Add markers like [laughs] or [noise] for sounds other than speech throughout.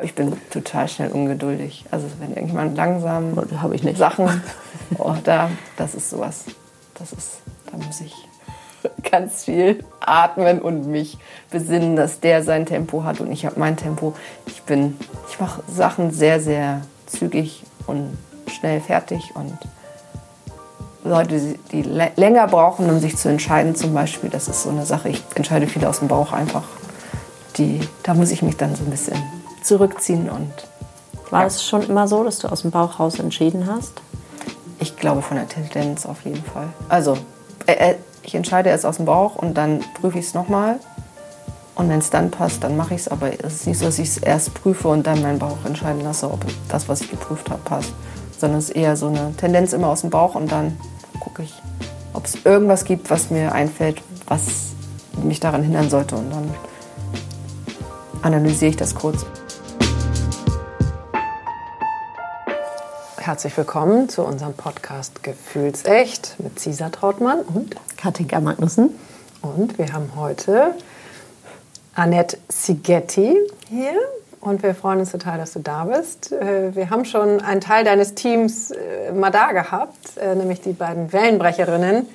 Ich bin total schnell ungeduldig. Also wenn irgendjemand langsam habe ich nicht. Sachen, [laughs] oh, da, das ist sowas. Das ist, da muss ich ganz viel atmen und mich besinnen, dass der sein Tempo hat und ich habe mein Tempo. Ich bin, ich mache Sachen sehr, sehr zügig und schnell fertig und Leute, die länger brauchen, um sich zu entscheiden, zum Beispiel, das ist so eine Sache. Ich entscheide viel aus dem Bauch einfach. Die, da muss ich mich dann so ein bisschen zurückziehen. Und, War ja. es schon immer so, dass du aus dem Bauch raus entschieden hast? Ich glaube von der Tendenz auf jeden Fall. Also äh, äh ich entscheide erst aus dem Bauch und dann prüfe ich es nochmal. Und wenn es dann passt, dann mache ich es. Aber es ist nicht so, dass ich es erst prüfe und dann meinen Bauch entscheiden lasse, ob das, was ich geprüft habe, passt. Sondern es ist eher so eine Tendenz immer aus dem Bauch und dann gucke ich, ob es irgendwas gibt, was mir einfällt, was mich daran hindern sollte. Und dann analysiere ich das kurz. Herzlich willkommen zu unserem Podcast Gefühlsecht mit Cesar Trautmann und Katinka Magnussen. Und wir haben heute Annette Sigetti hier und wir freuen uns total, dass du da bist. Äh, wir haben schon einen Teil deines Teams äh, mal da gehabt, äh, nämlich die beiden Wellenbrecherinnen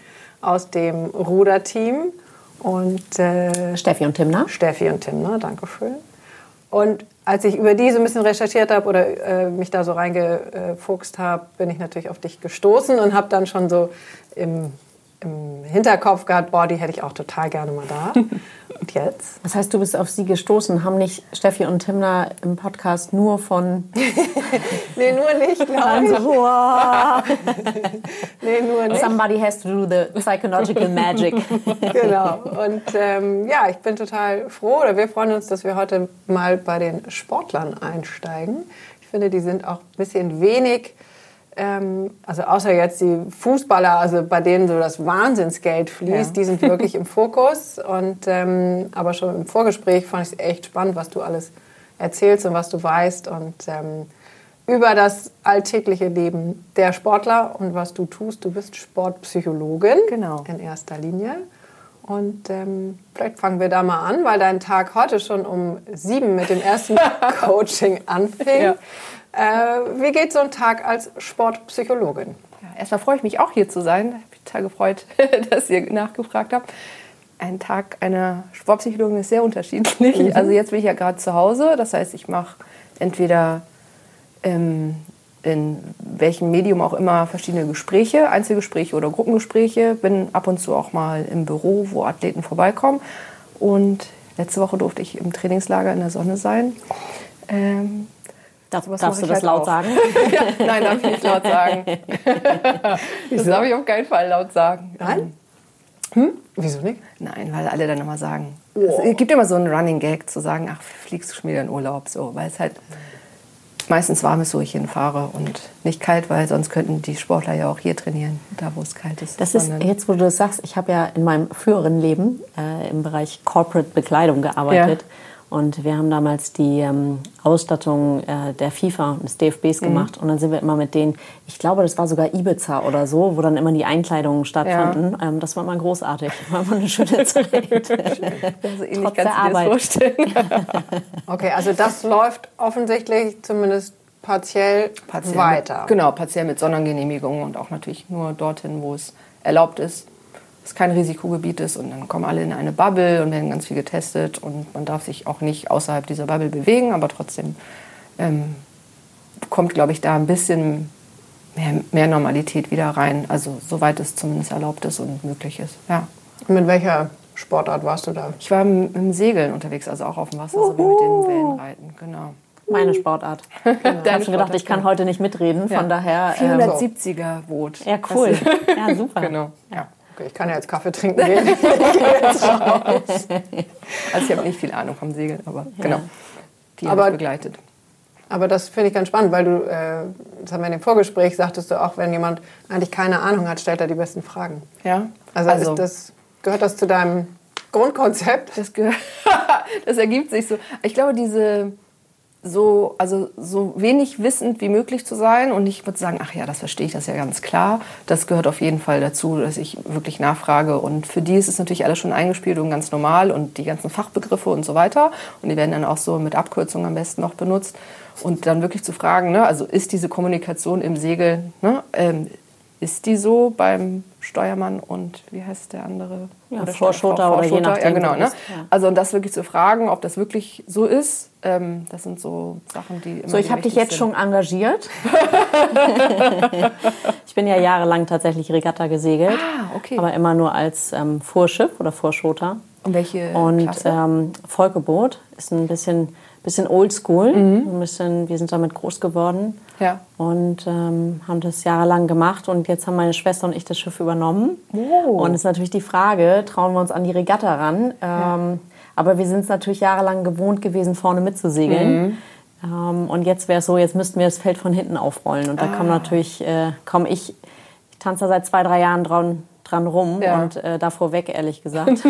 aus dem Ruderteam und äh, Steffi und Timna. Steffi und Timna, danke schön. Und als ich über die so ein bisschen recherchiert habe oder äh, mich da so reingefuchst habe, bin ich natürlich auf dich gestoßen und habe dann schon so im im Hinterkopf gehabt, boah, die hätte ich auch total gerne mal da. [laughs] Und jetzt? Das heißt, du bist auf sie gestoßen, haben nicht Steffi und Timna im Podcast nur von... [laughs] nee, nur nicht, glaube [laughs] ich. wow. [laughs] nee, nur nicht. Somebody has to do the psychological magic. genau. Und ähm, ja, ich bin total froh, oder wir freuen uns, dass wir heute mal bei den Sportlern einsteigen. Ich finde, die sind auch ein bisschen wenig ähm, also außer jetzt die Fußballer, also bei denen so das Wahnsinnsgeld fließt, ja. die sind wirklich im Fokus. Und ähm, aber schon im Vorgespräch fand ich es echt spannend, was du alles erzählst und was du weißt und ähm, über das alltägliche Leben der Sportler und was du tust. Du bist Sportpsychologin genau. in erster Linie. Und ähm, vielleicht fangen wir da mal an, weil dein Tag heute schon um sieben mit dem ersten [laughs] Coaching anfing. Ja. Äh, wie geht so ein Tag als Sportpsychologin? Ja, erstmal freue ich mich auch hier zu sein. Ich habe mich total gefreut, [laughs] dass ihr nachgefragt habt. Ein Tag einer Sportpsychologin ist sehr unterschiedlich. Mhm. Also jetzt bin ich ja gerade zu Hause. Das heißt, ich mache entweder ähm, in welchem Medium auch immer verschiedene Gespräche, Einzelgespräche oder Gruppengespräche. Bin ab und zu auch mal im Büro, wo Athleten vorbeikommen. Und letzte Woche durfte ich im Trainingslager in der Sonne sein. Ähm, Darf, darfst du das halt laut auch. sagen? [laughs] ja, nein, darf ich nicht laut sagen. [laughs] das darf ich auf keinen Fall laut sagen. Nein? Hm? Wieso nicht? Nein, weil alle dann immer sagen. Oh. Es gibt immer so einen Running Gag zu sagen, ach, fliegst du schon wieder in Urlaub, so, weil es halt meistens warm ist, wo ich hinfahre und nicht kalt, weil sonst könnten die Sportler ja auch hier trainieren, da wo es kalt ist. Das ist jetzt, wo du das sagst, ich habe ja in meinem früheren Leben äh, im Bereich Corporate Bekleidung gearbeitet. Ja. Und wir haben damals die ähm, Ausstattung äh, der FIFA und des DFBs mhm. gemacht. Und dann sind wir immer mit denen, ich glaube, das war sogar Ibiza oder so, wo dann immer die Einkleidungen stattfanden. Ja. Ähm, das war mal großartig. War mal eine schöne [laughs] Zeit. also ähnlich [laughs] kannst du dir das vorstellen. [laughs] okay, also das läuft offensichtlich zumindest partiell, partiell weiter. Mit, genau, partiell mit Sondergenehmigungen und auch natürlich nur dorthin, wo es erlaubt ist es kein Risikogebiet ist und dann kommen alle in eine Bubble und werden ganz viel getestet und man darf sich auch nicht außerhalb dieser Bubble bewegen, aber trotzdem ähm, kommt, glaube ich, da ein bisschen mehr, mehr, Normalität wieder rein, also soweit es zumindest erlaubt ist und möglich ist. Ja. Mit welcher Sportart warst du da? Ich war im, im Segeln unterwegs, also auch auf dem Wasser, so wie mit den Wellenreiten, genau. Meine Sportart. [laughs] Genau. Ich habe schon gedacht, ich kann heute nicht mitreden, von ja. daher. 470er Boot. Ja, cool. Ja, super. [laughs] genau. Ja. Okay, ich kann ja jetzt Kaffee trinken gehen. [laughs] also ich habe nicht viel Ahnung vom Segeln, aber ja. genau. Die ich begleitet. Aber das finde ich ganz spannend, weil du, äh, das haben wir in dem Vorgespräch, sagtest du auch, wenn jemand eigentlich keine Ahnung hat, stellt er die besten Fragen. Ja. Also, also das, gehört das zu deinem Grundkonzept? Das, [laughs] das ergibt sich so. Ich glaube, diese so, also so wenig wissend wie möglich zu sein und nicht mit sagen, ach ja, das verstehe ich, das ist ja ganz klar. Das gehört auf jeden Fall dazu, dass ich wirklich nachfrage. Und für die ist es natürlich alles schon eingespielt und ganz normal und die ganzen Fachbegriffe und so weiter. Und die werden dann auch so mit Abkürzungen am besten noch benutzt. Und dann wirklich zu fragen, ne, also ist diese Kommunikation im Segel, ne, ähm, ist die so beim Steuermann und wie heißt der andere? Ja, oder Vorschoter oder je nachdem. Ja, genau. Ne? Ja. Also und das wirklich zu fragen, ob das wirklich so ist, ähm, das sind so Sachen, die immer So, ich habe dich jetzt sind. schon engagiert. [laughs] ich bin ja jahrelang tatsächlich Regatta gesegelt, ah, okay. aber immer nur als ähm, Vorschiff oder Vorschoter. Und welche Und ähm, Volkeboot ist ein bisschen bisschen oldschool. Mhm. Ein bisschen, wir sind damit groß geworden ja. und ähm, haben das jahrelang gemacht. Und jetzt haben meine Schwester und ich das Schiff übernommen. Oh. Und es ist natürlich die Frage, trauen wir uns an die Regatta ran? Ähm, ja. Aber wir sind es natürlich jahrelang gewohnt gewesen, vorne mitzusegeln. Mhm. Ähm, und jetzt wäre es so, jetzt müssten wir das Feld von hinten aufrollen. Und da ah. kommen natürlich, äh, komme ich, ich tanze da seit zwei, drei Jahren dran, dran rum ja. und äh, davor weg, ehrlich gesagt, [laughs]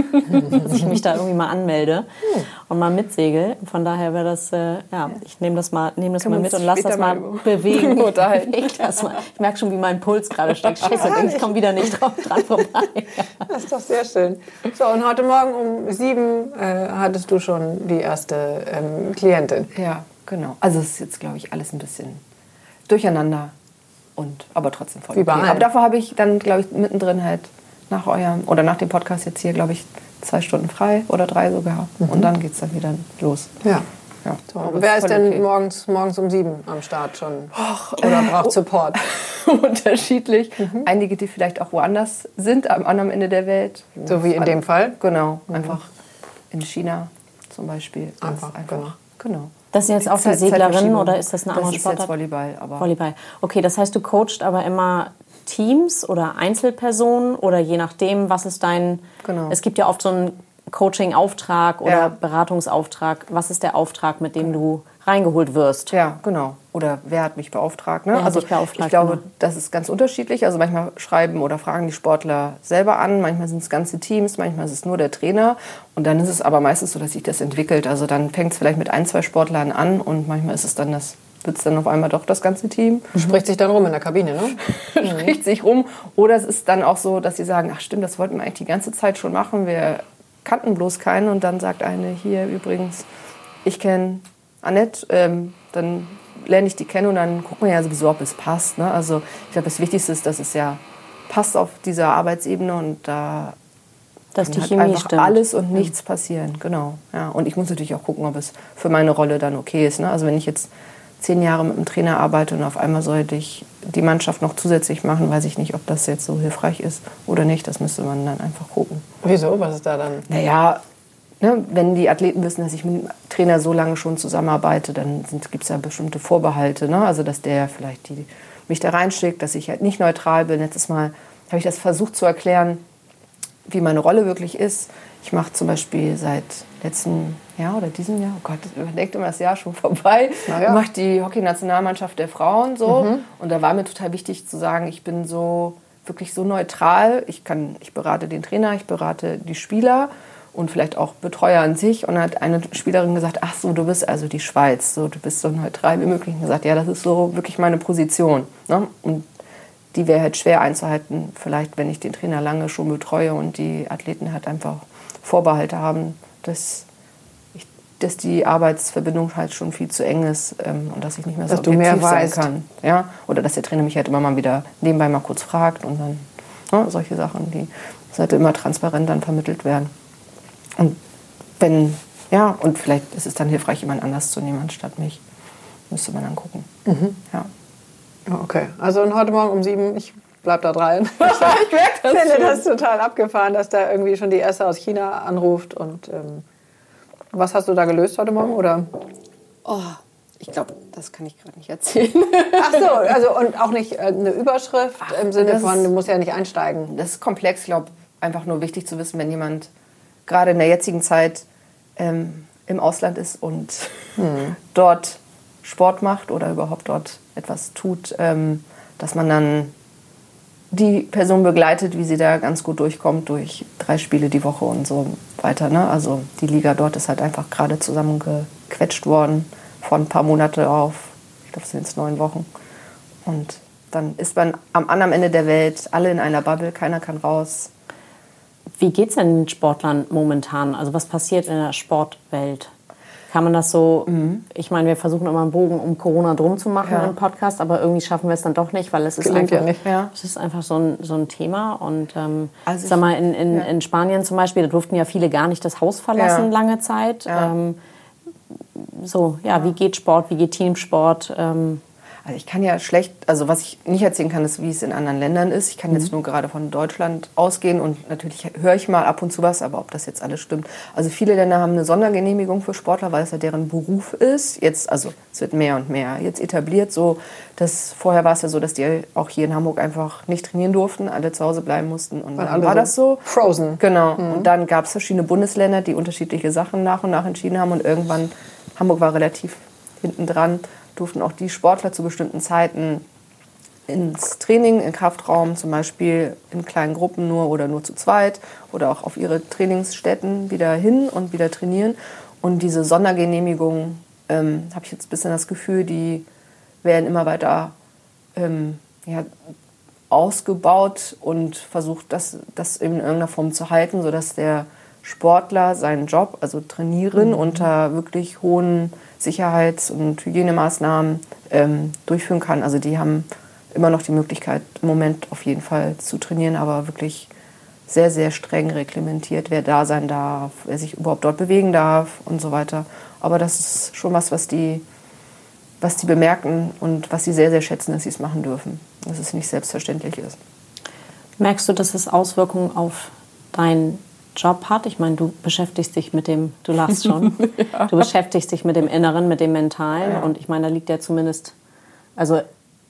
dass ich mich da irgendwie mal anmelde hm. und mal mitsegel. Von daher wäre das, äh, ja, ich nehme das mal, nehm das mal mit und lass das mal, mal [laughs] bewegen. [laughs] ich, das mal. ich merke schon, wie mein Puls gerade steigt. Scheiße, ich komme wieder nicht drauf, dran vorbei. das ist doch sehr schön. So, und heute Morgen um sieben äh, hattest du schon die erste ähm, Klientin. Ja, genau. Also es ist jetzt, glaube ich, alles ein bisschen durcheinander und aber trotzdem voll okay. Aber dafür habe ich dann, glaube ich, mittendrin halt nach eurem oder nach dem Podcast jetzt hier, glaube ich, zwei Stunden frei oder drei sogar. Mhm. Und dann geht es dann wieder los. Ja. ja. So, wer ist denn okay. morgens, morgens um sieben am Start schon? Och, oder äh, braucht Support? [laughs] unterschiedlich. Mhm. Einige, die vielleicht auch woanders sind, am anderen Ende der Welt. So wie in dem Fall? Genau. Mhm. Einfach in China zum Beispiel. Einfach, einfach. Genau. genau. Das sind jetzt auch die Seglerinnen oder ist das eine andere das Sportart? Das ist jetzt Volleyball. Aber Volleyball. Okay, das heißt, du coachst aber immer Teams oder Einzelpersonen oder je nachdem, was ist dein... Genau. Es gibt ja oft so einen Coaching-Auftrag oder ja. Beratungsauftrag. Was ist der Auftrag, mit dem du reingeholt wirst? Ja, genau. Oder wer hat mich beauftragt? Ne? Wer also beauftragt, ich glaube, genau. das ist ganz unterschiedlich. Also manchmal schreiben oder fragen die Sportler selber an, manchmal sind es ganze Teams, manchmal ist es nur der Trainer. Und dann ist es aber meistens so, dass sich das entwickelt. Also dann fängt es vielleicht mit ein, zwei Sportlern an und manchmal ist es dann das wird es dann auf einmal doch das ganze Team. [laughs] Spricht sich dann rum in der Kabine, ne? [laughs] Spricht sich rum. Oder es ist dann auch so, dass sie sagen, ach stimmt, das wollten wir eigentlich die ganze Zeit schon machen. Wir kannten bloß keinen. Und dann sagt eine, hier übrigens, ich kenne Annette. Ähm, dann lerne ich die kennen und dann gucken wir ja sowieso, ob es passt. Ne? Also ich glaube, das Wichtigste ist, dass es ja passt auf dieser Arbeitsebene und da dass die halt Chemie einfach stimmt. alles und nichts passieren. Genau. Ja. Und ich muss natürlich auch gucken, ob es für meine Rolle dann okay ist. Ne? Also wenn ich jetzt zehn Jahre mit einem Trainer arbeite und auf einmal sollte ich die Mannschaft noch zusätzlich machen, weiß ich nicht, ob das jetzt so hilfrisch ist oder nicht. Das müsste man dann einfach gucken. Wieso? Was ist da dann? Naja, ne, wenn die Athleten wissen, dass ich mit dem Trainer so lange schon zusammenarbeite, dann gibt es ja bestimmte Vorbehalte. Ne? Also, dass der vielleicht die, mich da reinschickt, dass ich halt nicht neutral bin. Letztes Mal habe ich das versucht zu erklären, wie meine Rolle wirklich ist. Ich mache zum Beispiel seit letzten Jahr oder diesem Jahr, oh Gott, man denkt immer, das Jahr schon [laughs] vorbei, naja. mache die Hockey-Nationalmannschaft der Frauen so. Mhm. Und da war mir total wichtig zu sagen, ich bin so wirklich so neutral. Ich, kann, ich berate den Trainer, ich berate die Spieler und vielleicht auch Betreuer an sich. Und dann hat eine Spielerin gesagt, ach so, du bist also die Schweiz, so, du bist so neutral wie möglich. Und gesagt, ja, das ist so wirklich meine Position. Ne? Und die wäre halt schwer einzuhalten, vielleicht wenn ich den Trainer lange schon betreue und die Athleten halt einfach Vorbehalte haben, dass, ich, dass die Arbeitsverbindung halt schon viel zu eng ist ähm, und dass ich nicht mehr so dass objektiv sein weißt. kann. Ja? Oder dass der Trainer mich halt immer mal wieder nebenbei mal kurz fragt und dann ne, solche Sachen, die sollte immer transparent dann vermittelt werden. Und wenn, ja, und vielleicht ist es dann hilfreich, jemand anders zu nehmen anstatt mich. Müsste man dann gucken. Mhm. Ja. Okay, also und heute Morgen um sieben, ich bleib da rein. [laughs] ich merke das finde das total abgefahren, dass da irgendwie schon die erste aus China anruft. Und ähm, was hast du da gelöst heute Morgen? Oder? Oh, ich glaube, das kann ich gerade nicht erzählen. [laughs] Ach so, also und auch nicht äh, eine Überschrift Ach, im Sinne von, du musst ja nicht einsteigen. Das ist komplex, ich glaube, einfach nur wichtig zu wissen, wenn jemand gerade in der jetzigen Zeit ähm, im Ausland ist und hm. [laughs] dort Sport macht oder überhaupt dort etwas tut, ähm, dass man dann die Person begleitet, wie sie da ganz gut durchkommt durch drei Spiele die Woche und so weiter. Ne? Also die Liga dort ist halt einfach gerade zusammengequetscht worden, von ein paar Monate auf, ich glaube, es sind jetzt neun Wochen. Und dann ist man am anderen Ende der Welt, alle in einer Bubble, keiner kann raus. Wie geht es denn den Sportlern momentan? Also was passiert in der Sportwelt? Kann man das so, mhm. ich meine, wir versuchen immer einen Bogen um Corona drum zu machen ja. im Podcast, aber irgendwie schaffen wir es dann doch nicht, weil es ist einfach, ja nicht, ja. es ist einfach so ein, so ein Thema. Und ähm, also sag mal, in, in, in Spanien zum Beispiel, da durften ja viele gar nicht das Haus verlassen lange Zeit. Ähm, so, ja, wie geht Sport, wie geht Teamsport? Ähm, also ich kann ja schlecht, also was ich nicht erzählen kann, ist, wie es in anderen Ländern ist. Ich kann mhm. jetzt nur gerade von Deutschland ausgehen und natürlich höre ich mal ab und zu was, aber ob das jetzt alles stimmt. Also viele Länder haben eine Sondergenehmigung für Sportler, weil es ja deren Beruf ist. Jetzt, also es wird mehr und mehr jetzt etabliert. So, dass vorher war es ja so, dass die auch hier in Hamburg einfach nicht trainieren durften, alle zu Hause bleiben mussten und dann war das so. Frozen. Genau. Mhm. Und dann gab es verschiedene Bundesländer, die unterschiedliche Sachen nach und nach entschieden haben und irgendwann Hamburg war relativ hinten dran durften auch die Sportler zu bestimmten Zeiten ins Training, in Kraftraum, zum Beispiel in kleinen Gruppen nur oder nur zu zweit oder auch auf ihre Trainingsstätten wieder hin und wieder trainieren. Und diese Sondergenehmigungen, ähm, habe ich jetzt ein bisschen das Gefühl, die werden immer weiter ähm, ja, ausgebaut und versucht, das, das in irgendeiner Form zu halten, sodass der Sportler seinen Job, also trainieren, mhm. unter wirklich hohen Sicherheits- und Hygienemaßnahmen ähm, durchführen kann. Also die haben immer noch die Möglichkeit, im Moment auf jeden Fall zu trainieren, aber wirklich sehr, sehr streng reglementiert, wer da sein darf, wer sich überhaupt dort bewegen darf und so weiter. Aber das ist schon was, was die, was die bemerken und was sie sehr, sehr schätzen, dass sie es machen dürfen. Dass es nicht selbstverständlich ist. Merkst du, dass es Auswirkungen auf dein Job hat. Ich meine, du beschäftigst dich mit dem, du lachst schon, [laughs] ja. du beschäftigst dich mit dem Inneren, mit dem Mentalen. Ja. Und ich meine, da liegt ja zumindest, also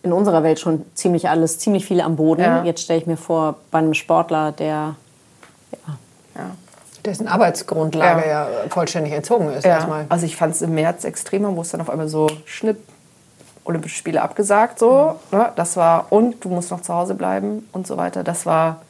in unserer Welt schon ziemlich alles, ziemlich viel am Boden. Ja. Jetzt stelle ich mir vor, bei einem Sportler, der ja. dessen Arbeitsgrundlage ja. vollständig entzogen ist. Erstmal. Also ich fand es im März extremer, wo es dann auf einmal so Schnipp, Olympische Spiele abgesagt, so. Mhm. Ne? Das war, und du musst noch zu Hause bleiben und so weiter. Das war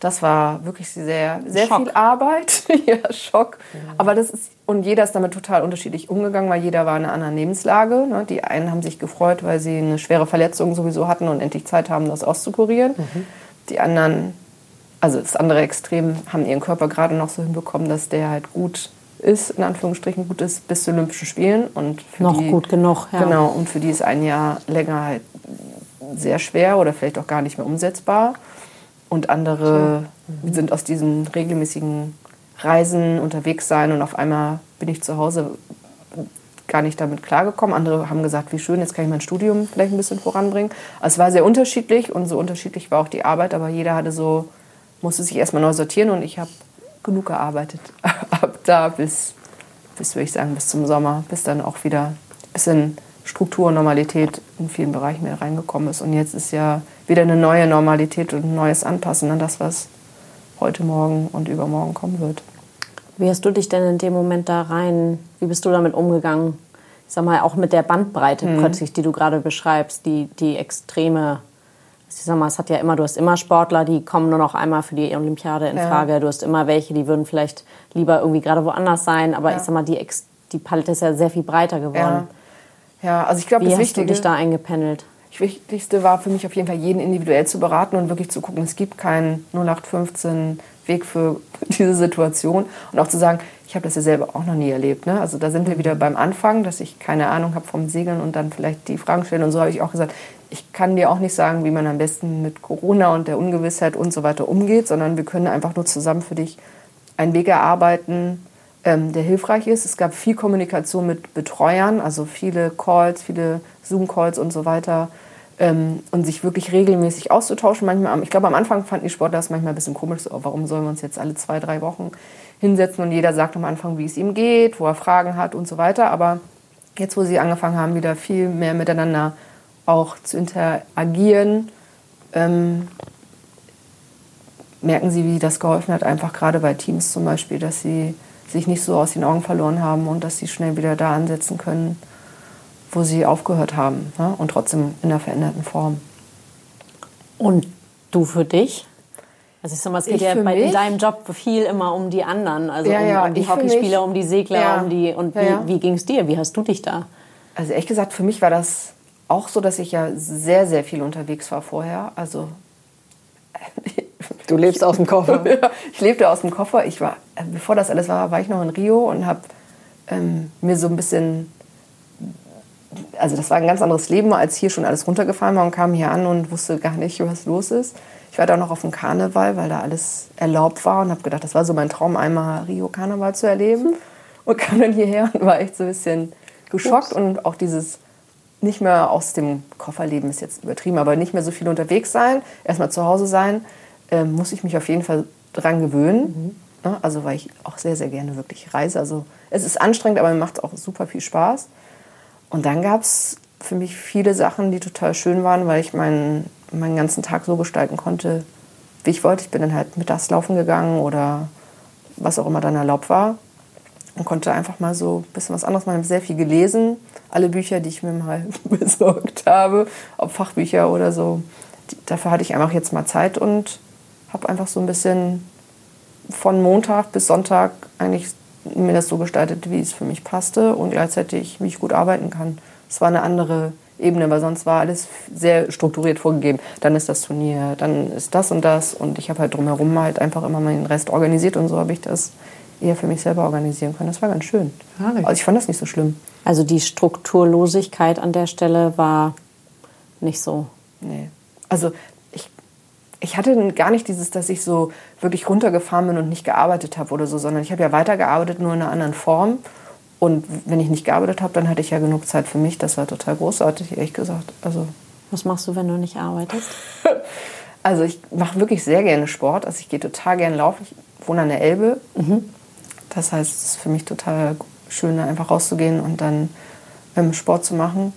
das war wirklich sehr, sehr viel Arbeit. [laughs] ja, Schock. Mhm. Aber das ist, und jeder ist damit total unterschiedlich umgegangen, weil jeder war in einer anderen Lebenslage. Ne? Die einen haben sich gefreut, weil sie eine schwere Verletzung sowieso hatten und endlich Zeit haben, das auszukurieren. Mhm. Die anderen, also das andere Extrem, haben ihren Körper gerade noch so hinbekommen, dass der halt gut ist, in Anführungsstrichen gut ist, bis zu Olympischen Spielen. Und noch die, gut genug, ja. Genau, und für die ist ein Jahr länger halt sehr schwer oder vielleicht auch gar nicht mehr umsetzbar. Und andere mhm. sind aus diesen regelmäßigen Reisen unterwegs sein und auf einmal bin ich zu Hause gar nicht damit klargekommen. Andere haben gesagt, wie schön, jetzt kann ich mein Studium vielleicht ein bisschen voranbringen. Also es war sehr unterschiedlich und so unterschiedlich war auch die Arbeit, aber jeder hatte so, musste sich erstmal neu sortieren und ich habe genug gearbeitet. [laughs] Ab da bis, bis, würde ich sagen, bis zum Sommer, bis dann auch wieder ein bisschen Struktur und Normalität in vielen Bereichen mehr reingekommen ist. Und jetzt ist ja wieder eine neue Normalität und ein neues Anpassen an das, was heute Morgen und übermorgen kommen wird. Wie hast du dich denn in dem Moment da rein, wie bist du damit umgegangen? Ich sag mal, auch mit der Bandbreite mhm. plötzlich, die du gerade beschreibst, die, die extreme, ich sag mal, es hat ja immer, du hast immer Sportler, die kommen nur noch einmal für die Olympiade in Frage. Ja. Du hast immer welche, die würden vielleicht lieber irgendwie gerade woanders sein, aber ja. ich sag mal, die, die Palette ist ja sehr viel breiter geworden. Ja. Ja, also ich glaube, das hast Wichtige, du dich da eingependelt? Das Wichtigste war für mich auf jeden Fall, jeden individuell zu beraten und wirklich zu gucken, es gibt keinen 0815 Weg für [laughs] diese Situation. Und auch zu sagen, ich habe das ja selber auch noch nie erlebt. Ne? Also da sind wir wieder beim Anfang, dass ich keine Ahnung habe vom Segeln und dann vielleicht die Fragen stellen. Und so habe ich auch gesagt, ich kann dir auch nicht sagen, wie man am besten mit Corona und der Ungewissheit und so weiter umgeht, sondern wir können einfach nur zusammen für dich einen Weg erarbeiten, ähm, der hilfreich ist. Es gab viel Kommunikation mit Betreuern, also viele Calls, viele Zoom-Calls und so weiter. Ähm, und sich wirklich regelmäßig auszutauschen. Manchmal, ich glaube, am Anfang fanden die Sportler das manchmal ein bisschen komisch. So, warum sollen wir uns jetzt alle zwei, drei Wochen hinsetzen und jeder sagt am Anfang, wie es ihm geht, wo er Fragen hat und so weiter. Aber jetzt, wo sie angefangen haben, wieder viel mehr miteinander auch zu interagieren, ähm, merken sie, wie das geholfen hat, einfach gerade bei Teams zum Beispiel, dass sie sich nicht so aus den Augen verloren haben und dass sie schnell wieder da ansetzen können, wo sie aufgehört haben ne? und trotzdem in einer veränderten Form. Und du für dich? Also ich sag mal, es geht ja bei, in deinem Job viel immer um die anderen, also Ja, um, ja, um die Hockeyspieler, mich- um die Segler, Ja. um die und wie, wie ging es dir? Wie hast du dich da? Also ehrlich gesagt, für mich war das auch so, dass ich ja sehr, sehr viel unterwegs war vorher. Also Du lebst aus dem Koffer. [laughs] ich lebte aus dem Koffer. Ich war, äh, bevor das alles war, war ich noch in Rio und habe ähm, mir so ein bisschen, also das war ein ganz anderes Leben, als hier schon alles runtergefahren war und kam hier an und wusste gar nicht, was los ist. Ich war da noch auf dem Karneval, weil da alles erlaubt war und habe gedacht, das war so mein Traum, einmal Rio Karneval zu erleben. Und kam dann hierher und war echt so ein bisschen geschockt und auch dieses nicht mehr aus dem Kofferleben ist jetzt übertrieben, aber nicht mehr so viel unterwegs sein, erstmal zu Hause sein, ähm, muss ich mich auf jeden Fall dran gewöhnen. Ne? Also weil ich auch sehr, sehr gerne wirklich reise. Also es ist anstrengend, aber mir macht es auch super viel Spaß. Und dann gab es für mich viele Sachen, die total schön waren, weil ich meinen, meinen ganzen Tag so gestalten konnte, wie ich wollte. Ich bin dann halt mittags laufen gegangen oder was auch immer dann erlaubt war und konnte einfach mal so ein bisschen was anderes machen. Ich habe sehr viel gelesen. Alle Bücher, die ich mir mal [laughs] besorgt habe, ob Fachbücher oder so, dafür hatte ich einfach jetzt mal Zeit und habe einfach so ein bisschen von Montag bis Sonntag eigentlich mir das so gestaltet, wie es für mich passte und gleichzeitig, wie ich gut arbeiten kann. Es war eine andere Ebene, weil sonst war alles sehr strukturiert vorgegeben. Dann ist das Turnier, dann ist das und das und ich habe halt drumherum halt einfach immer meinen Rest organisiert und so habe ich das eher für mich selber organisieren können. Das war ganz schön. Herrlich. Also ich fand das nicht so schlimm. Also die Strukturlosigkeit an der Stelle war nicht so. Nee. Also ich, hatte gar nicht dieses, dass ich so wirklich runtergefahren bin und nicht gearbeitet habe oder so, sondern ich habe ja weitergearbeitet, nur in einer anderen Form. Und wenn ich nicht gearbeitet habe, dann hatte ich ja genug Zeit für mich. Das war total großartig, ehrlich gesagt. Also, Was machst du, wenn du nicht arbeitest? [laughs] also ich mache wirklich sehr gerne Sport. Also ich gehe total gerne laufen. Ich wohne an der Elbe. Das heißt, es ist für mich total schön, einfach rauszugehen und dann Sport zu machen.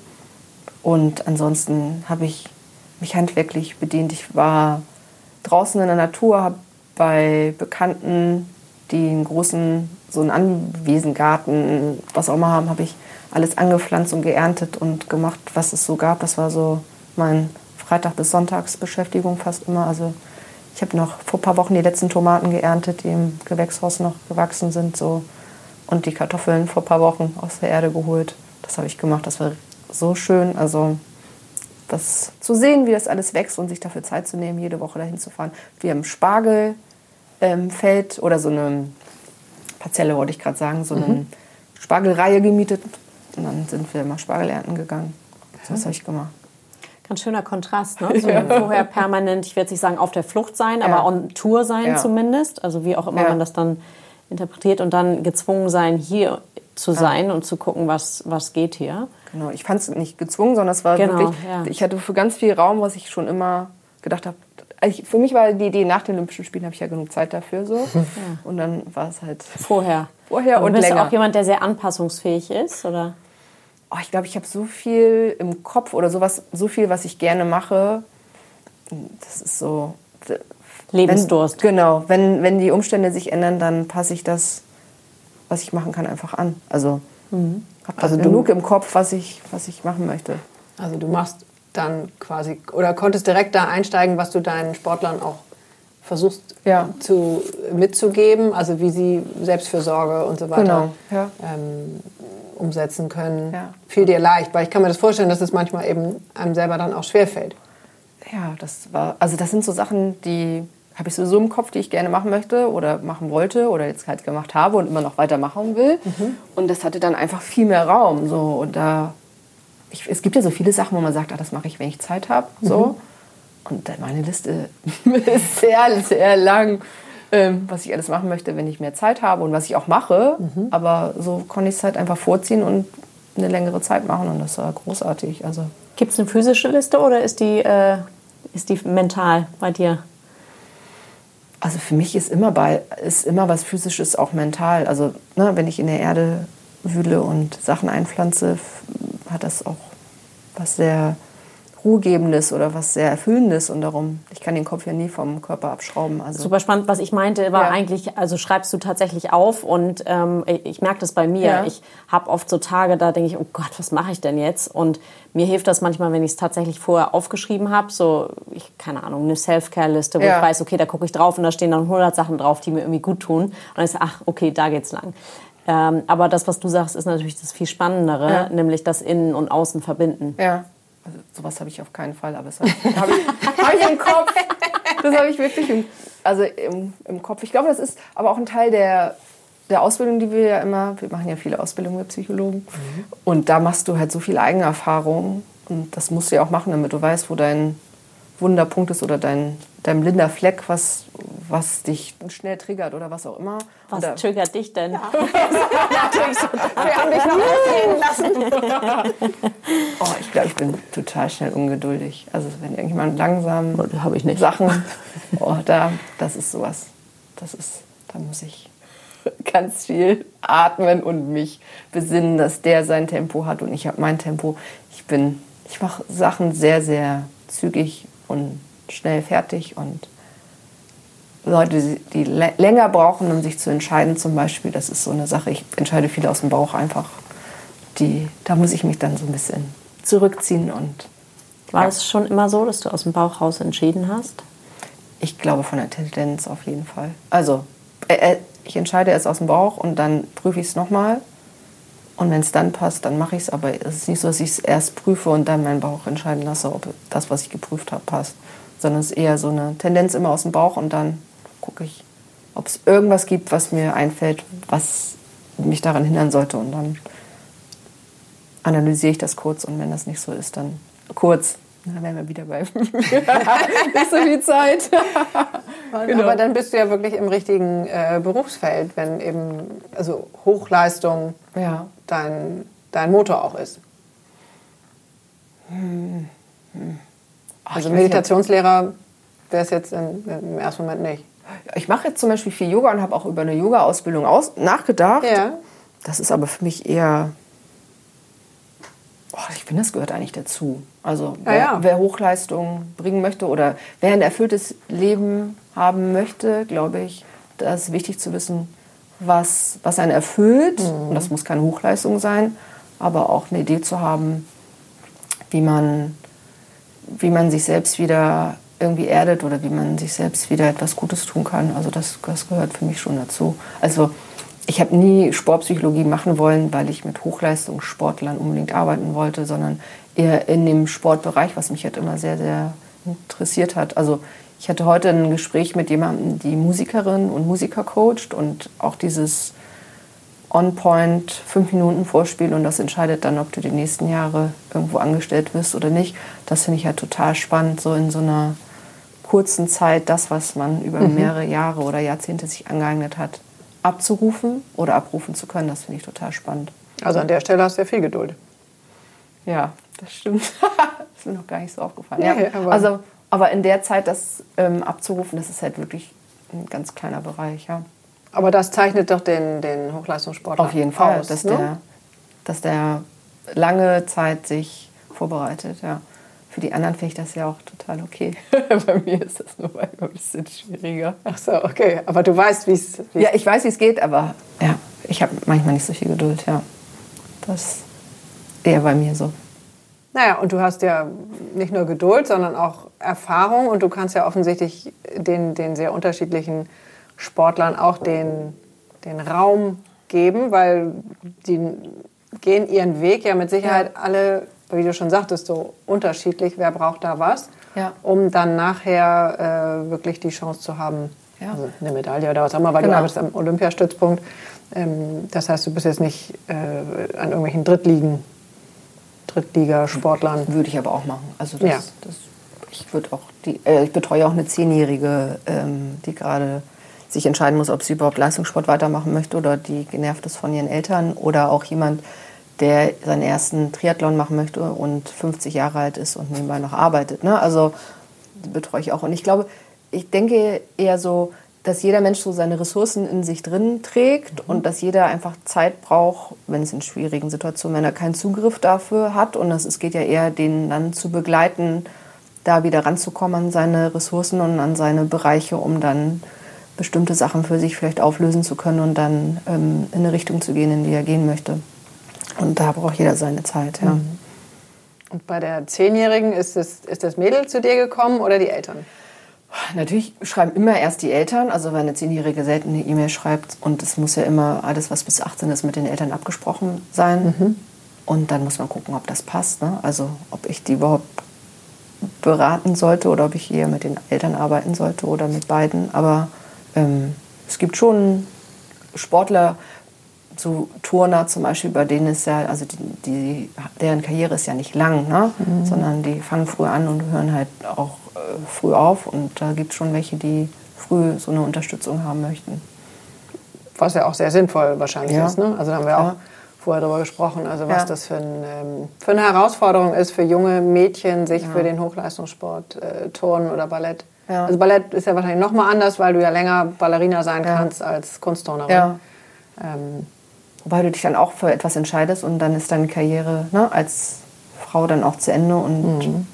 Und ansonsten habe ich mich handwerklich bedient. Ich war draußen in der Natur, habe bei Bekannten, die einen großen, so einen Anwiesengarten, was auch immer haben, habe ich alles angepflanzt und geerntet und gemacht, was es so gab. Das war so mein Freitag- bis Sonntagsbeschäftigung fast immer. Also ich habe noch vor ein paar Wochen die letzten Tomaten geerntet, die im Gewächshaus noch gewachsen sind. So. Und die Kartoffeln vor ein paar Wochen aus der Erde geholt. Das habe ich gemacht. Das war so schön. Also das zu sehen, wie das alles wächst und sich dafür Zeit zu nehmen, jede Woche dahin zu fahren. Wir haben Spargelfeld ähm, Feld oder so eine Parzelle, wollte ich gerade sagen, so eine Spargelreihe gemietet. Und dann sind wir mal Spargel ernten gegangen. Das habe ich gemacht. Ganz schöner Kontrast, ne? [laughs] So vorher permanent, ich werde nicht sagen auf der Flucht sein, Ja. aber on Tour sein Ja. zumindest. Also wie auch immer Ja. man das dann interpretiert und dann gezwungen sein, hier zu sein und zu gucken, was, was geht hier. Genau, ich fand es nicht gezwungen, sondern es war Genau, wirklich, ja. ich hatte für ganz viel Raum, was ich schon immer gedacht habe. Ich, für mich war die Idee, nach den Olympischen Spielen habe ich ja genug Zeit dafür so. [laughs] Und dann war es halt, Vorher. Vorher Aber und bist du länger. auch jemand, der sehr anpassungsfähig ist? Oder? oh, ich glaube, ich habe so viel im Kopf oder sowas, so viel, was ich gerne mache. Das ist so. Lebensdurst. Wenn, genau, wenn, wenn die Umstände sich ändern, dann passe ich das, was ich machen kann, einfach an. Also Mhm. Habe Also genug im Kopf, was ich, was ich machen möchte. Also du machst dann quasi oder konntest direkt da einsteigen, was du deinen Sportlern auch versuchst Ja. zu, mitzugeben, also wie sie Selbstfürsorge und so weiter Genau, ja. ähm, umsetzen können. Ja. Fiel dir leicht, weil ich kann mir das vorstellen, dass es manchmal eben einem selber dann auch schwerfällt. Ja, das war, also das sind so Sachen, die habe ich sowieso im Kopf, die ich gerne machen möchte oder machen wollte oder jetzt halt gemacht habe und immer noch weiter machen will. Und das hatte dann einfach viel mehr Raum. So. Und da, ich, es gibt ja so viele Sachen, wo man sagt, ah, das mache ich, wenn ich Zeit habe. So. Und dann meine Liste [laughs] ist sehr, sehr lang, ähm, was ich alles machen möchte, wenn ich mehr Zeit habe und was ich auch mache. Aber so konnte ich es halt einfach vorziehen und eine längere Zeit machen und das war großartig. Also Gibt es eine physische Liste oder ist die, äh, ist die mental bei dir? Also für mich ist immer, bei, ist immer was Physisches auch mental. Also ne, wenn ich in der Erde wühle und Sachen einpflanze, hat das auch was sehr Ruhegebendes oder was sehr Erfüllendes und darum, ich kann den Kopf ja nie vom Körper abschrauben. Also Super spannend. Was ich meinte, war ja. eigentlich, also schreibst du tatsächlich auf und ähm, ich merke das bei mir. Ja. Ich habe oft so Tage, da denke ich, oh Gott, was mache ich denn jetzt? Und mir hilft das manchmal, wenn ich es tatsächlich vorher aufgeschrieben habe, so, ich, keine Ahnung, eine Self-Care-Liste, wo ja. ich weiß, okay, da gucke ich drauf und da stehen dann 100 Sachen drauf, die mir irgendwie gut tun. Und dann ist ach, okay, da geht's lang. Ähm, aber das, was du sagst, ist natürlich das viel Spannendere, nämlich das Innen und Außen verbinden. Ja. Also, sowas habe ich auf keinen Fall, aber das habe ich, hab ich, hab ich im Kopf. Das habe ich wirklich im, also im, im Kopf. Ich glaube, das ist aber auch ein Teil der, der Ausbildung, die wir ja immer, wir machen ja viele Ausbildungen mit Psychologen. Mhm. Und da machst du halt so viel Eigenerfahrung. Und das musst du ja auch machen, damit du weißt, wo dein Wunderpunkt ist oder dein, dein blinder Fleck, was, was dich schnell triggert oder was auch immer. Was oder triggert dich denn? Ja. [laughs] Wir haben dich noch erzählen lassen. [laughs] oh, ich glaube, ich bin total schnell ungeduldig. Also wenn irgendjemand langsam oh, habe ich nicht. Sachen, oh, da, das ist sowas. Das ist, da muss ich ganz viel atmen und mich besinnen, dass der sein Tempo hat und ich habe mein Tempo. Ich bin, ich mache Sachen sehr, sehr zügig und schnell fertig und Leute, die länger brauchen, um sich zu entscheiden, zum Beispiel, das ist so eine Sache. Ich entscheide viel aus dem Bauch einfach. Die, da muss ich mich dann so ein bisschen zurückziehen und. War es schon immer so, dass du aus dem Bauch raus entschieden hast? Ich glaube von der Tendenz auf jeden Fall. Also äh, äh ich entscheide erst aus dem Bauch und dann prüfe ich es nochmal. Und wenn es dann passt, dann mache ich es. Aber es ist nicht so, dass ich es erst prüfe und dann meinen Bauch entscheiden lasse, ob das, was ich geprüft habe, passt. Sondern es ist eher so eine Tendenz immer aus dem Bauch und dann gucke ich, ob es irgendwas gibt, was mir einfällt, was mich daran hindern sollte. Und dann analysiere ich das kurz. Und wenn das nicht so ist, dann kurz. Dann wären wir wieder bei [laughs] nicht so viel Zeit. [laughs] genau. Aber dann bist du ja wirklich im richtigen äh, Berufsfeld, wenn eben also Hochleistung ja. dein, dein Motor auch ist. Hm. Hm. Ach, also Meditationslehrer wäre es jetzt in, im ersten Moment nicht. Ich mache jetzt zum Beispiel viel Yoga und habe auch über eine Yoga-Ausbildung nachgedacht. Ja. Das ist aber für mich eher. Oh, ich finde, das gehört eigentlich dazu. Also wer, ja, ja. wer Hochleistung bringen möchte oder wer ein erfülltes Leben haben möchte, glaube ich, da ist wichtig zu wissen, was, was einen erfüllt. Mhm. Und das muss keine Hochleistung sein, aber auch eine Idee zu haben, wie man, wie man sich selbst wieder irgendwie erdet oder wie man sich selbst wieder etwas Gutes tun kann. Also das, das gehört für mich schon dazu. Also ich habe nie Sportpsychologie machen wollen, weil ich mit Hochleistungssportlern unbedingt arbeiten wollte, sondern eher in dem Sportbereich, was mich halt immer sehr, sehr interessiert hat. Also ich hatte heute ein Gespräch mit jemandem, die Musikerin und Musiker coacht und auch dieses On-Point, fünf Minuten Vorspiel und das entscheidet dann, ob du die nächsten Jahre irgendwo angestellt wirst oder nicht. Das finde ich halt total spannend, so in so einer kurzen Zeit das, was man über mhm. mehrere Jahre oder Jahrzehnte sich angeeignet hat, abzurufen oder abrufen zu können. Das finde ich total spannend. Also an der Stelle hast du ja viel Geduld. Ja, das stimmt. das [laughs] ist mir noch gar nicht so aufgefallen. Ja, ja. Aber also, aber in der Zeit das ähm, abzurufen, das ist halt wirklich ein ganz kleiner Bereich. Ja. Aber das zeichnet doch den, den Hochleistungssportler Auf jeden Fall, aus, dass, ne? der, dass der lange Zeit sich vorbereitet. Ja. Für die anderen finde ich das ja auch total okay. [laughs] Bei mir ist das nur ein bisschen schwieriger. Ach so, okay. Aber du weißt, wie es Ja, ich weiß, wie es geht, aber ja, ich habe manchmal nicht so viel Geduld. Ja. Das ist eher bei mir so. Naja, und du hast ja nicht nur Geduld, sondern auch Erfahrung und du kannst ja offensichtlich den, den sehr unterschiedlichen Sportlern auch den, den Raum geben, weil die gehen ihren Weg ja mit Sicherheit ja. alle wie du schon sagtest, so unterschiedlich, wer braucht da was, ja. um dann nachher äh, wirklich die Chance zu haben, ja. also eine Medaille oder was auch immer, weil genau. du arbeitest am Olympiastützpunkt. Ähm, das heißt, du bist jetzt nicht äh, an irgendwelchen Drittligen, Drittligasportlern. Würde ich aber auch machen. Also das, ja. das ich würde auch die, äh, ich betreue auch eine Zehnjährige, ähm, die gerade sich entscheiden muss, ob sie überhaupt Leistungssport weitermachen möchte oder die genervt ist von ihren Eltern oder auch jemand, der seinen ersten Triathlon machen möchte und 50 Jahre alt ist und nebenbei noch arbeitet. Ne? Also betreue ich auch. Und ich glaube, ich denke eher so, dass jeder Mensch so seine Ressourcen in sich drin trägt mhm. und dass jeder einfach Zeit braucht, wenn es in schwierigen Situationen, wenn er keinen Zugriff dafür hat. Und das, es geht ja eher, den dann zu begleiten, da wieder ranzukommen an seine Ressourcen und an seine Bereiche, um dann bestimmte Sachen für sich vielleicht auflösen zu können und dann ähm, in eine Richtung zu gehen, in die er gehen möchte. Und da braucht jeder seine Zeit, ja. Mhm. Und bei der Zehnjährigen ist, es, ist das Mädel zu dir gekommen oder die Eltern? Natürlich schreiben immer erst die Eltern, also wenn eine Zehnjährige selten eine E-Mail schreibt und es muss ja immer alles, was bis 18 ist, mit den Eltern abgesprochen sein. Mhm. Und dann muss man gucken, ob das passt. Ne? Also ob ich die überhaupt beraten sollte oder ob ich eher mit den Eltern arbeiten sollte oder mit beiden. Aber ähm, es gibt schon Sportler, so Turner zum Beispiel, bei denen ist ja, also die, die deren Karriere ist ja nicht lang, ne? Mhm. sondern die fangen früh an und hören halt auch früh auf. Und da gibt es schon welche, die früh so eine Unterstützung haben möchten. Was ja auch sehr sinnvoll wahrscheinlich ja. ist. Ne? Also da haben wir ja. auch vorher darüber gesprochen, also was ja. das für, ein, ähm, für, eine Herausforderung ist für junge Mädchen, sich für den Hochleistungssport, äh, Turnen oder Ballett. Also Ballett ist ja wahrscheinlich noch mal anders, weil du ja länger Ballerina sein kannst als Kunstturnerin. Ähm, Wobei du dich dann auch für etwas entscheidest und dann ist deine Karriere ne, als Frau dann auch zu Ende und mhm.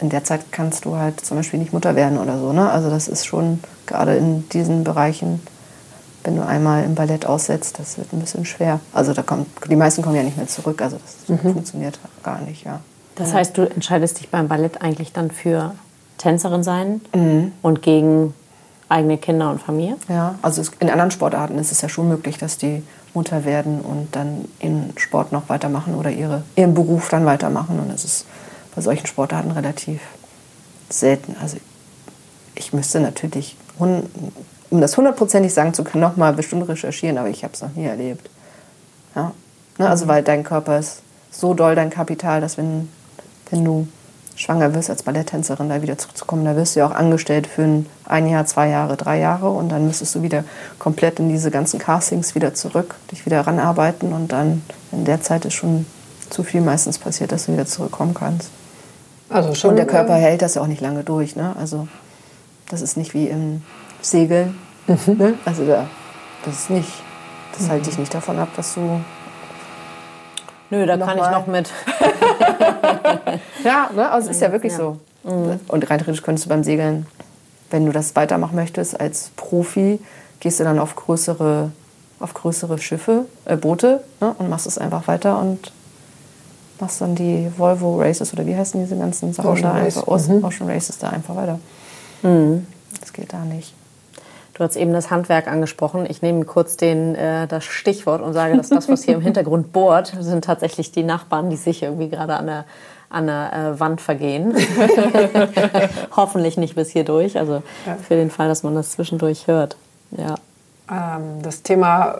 In der Zeit kannst du halt zum Beispiel nicht Mutter werden oder so. Ne? Also das ist schon gerade in diesen Bereichen, wenn du einmal im Ballett aussetzt, das wird ein bisschen schwer. Also da kommt, die meisten kommen ja nicht mehr zurück, also das mhm. funktioniert gar nicht, ja. Das heißt, du entscheidest dich beim Ballett eigentlich dann für Tänzerin sein mhm. und gegen eigene Kinder und Familie? Ja, also in anderen Sportarten ist es ja schon möglich, dass die Mutter werden und dann ihren Sport noch weitermachen oder ihre, ihren Beruf dann weitermachen. Und das ist bei solchen Sportarten relativ selten. Also ich müsste natürlich, um das hundertprozentig sagen zu können, noch mal bestimmt recherchieren, aber ich habe es noch nie erlebt. Ja? Ne? Also weil dein Körper ist so doll dein Kapital, dass wenn, wenn du schwanger wirst als Balletttänzerin, da wieder zurückzukommen, da wirst du ja auch angestellt für ein, ein Jahr, zwei Jahre, drei Jahre und dann müsstest du wieder komplett in diese ganzen Castings wieder zurück, dich wieder ranarbeiten und dann in der Zeit ist schon zu viel meistens passiert, dass du wieder zurückkommen kannst. Also schon, und der Körper hält das ja auch nicht lange durch. Ne? Also das ist nicht wie im Segeln. Mhm. Ne? Also da, das ist nicht, das mhm. hält dich nicht davon ab, dass du Nö, da kann ich noch mit. [laughs] ja, ne? also es ist ja wirklich ja. so. Mhm. Und rein theoretisch könntest du beim Segeln, wenn du das weitermachen möchtest als Profi, gehst du dann auf größere, auf größere Schiffe, äh, Boote ne? und machst es einfach weiter und machst dann die Volvo Races oder wie heißen diese ganzen Sachen Ocean da Race. einfach, Ocean, mhm. Ocean Races da einfach weiter. Mhm. Das geht da nicht. Du hast eben das Handwerk angesprochen. Ich nehme kurz den, äh, das Stichwort und sage, dass das, was hier im Hintergrund bohrt, sind tatsächlich die Nachbarn, die sich irgendwie gerade an der, an der äh, Wand vergehen. [laughs] Hoffentlich nicht bis hier durch. Also für den Fall, dass man das zwischendurch hört. Ja. Ähm, das Thema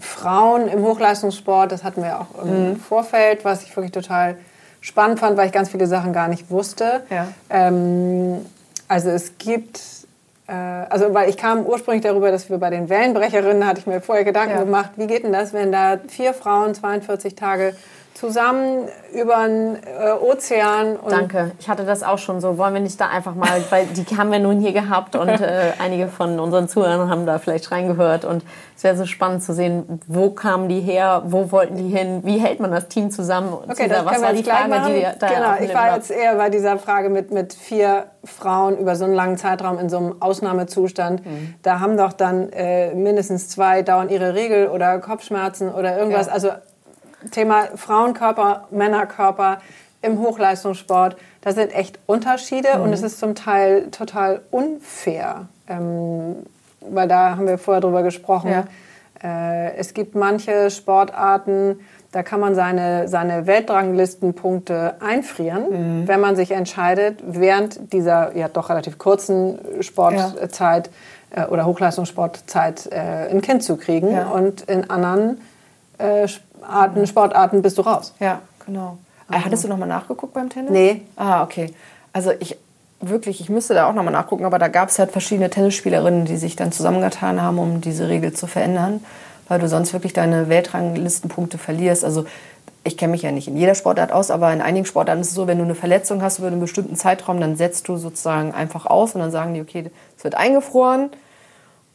Frauen im Hochleistungssport, das hatten wir auch im mhm. Vorfeld, was ich wirklich total spannend fand, weil ich ganz viele Sachen gar nicht wusste. Ja. Ähm, also es gibt äh, also weil ich kam ursprünglich darüber, dass wir bei den Wellenbrecherinnen, hatte ich mir vorher Gedanken ja. gemacht, wie geht denn das, wenn da vier Frauen 42 Tage zusammen über den äh, Ozean. Danke, ich hatte das auch schon so. Wollen wir nicht da einfach mal, weil die haben wir nun hier gehabt und äh, [laughs] einige von unseren Zuhörern haben da vielleicht reingehört und es wäre so spannend zu sehen, wo kamen die her, wo wollten die hin, wie hält man das Team zusammen? Okay, das was war die Frage, machen. die da Genau, ich war jetzt eher bei dieser Frage mit, mit vier Frauen über so einen langen Zeitraum in so einem Ausnahmezustand. Mhm. Da haben doch dann äh, mindestens zwei dauern ihre Regel oder Kopfschmerzen oder irgendwas. Ja. Also Thema Frauenkörper, Männerkörper im Hochleistungssport, da sind echt Unterschiede mhm. und es ist zum Teil total unfair. Ähm, weil da haben wir vorher drüber gesprochen. Ja. Äh, es gibt manche Sportarten, da kann man seine, seine Weltranglistenpunkte einfrieren, mhm. wenn man sich entscheidet, während dieser ja doch relativ kurzen Sportzeit ja. äh, oder Hochleistungssportzeit äh, ein Kind zu kriegen. Ja. Und in anderen äh, Arten, Sportarten bist du raus. Ja, genau. Also. Hattest du nochmal nachgeguckt beim Tennis? Nee. Ah, okay. Also ich wirklich, ich müsste da auch nochmal nachgucken, aber da gab es halt verschiedene Tennisspielerinnen, die sich dann zusammengetan haben, um diese Regel zu verändern, weil du sonst wirklich deine Weltranglistenpunkte verlierst. Also ich kenne mich ja nicht in jeder Sportart aus, aber in einigen Sportarten ist es so, wenn du eine Verletzung hast über einen bestimmten Zeitraum, dann setzt du sozusagen einfach aus und dann sagen die, okay, es wird eingefroren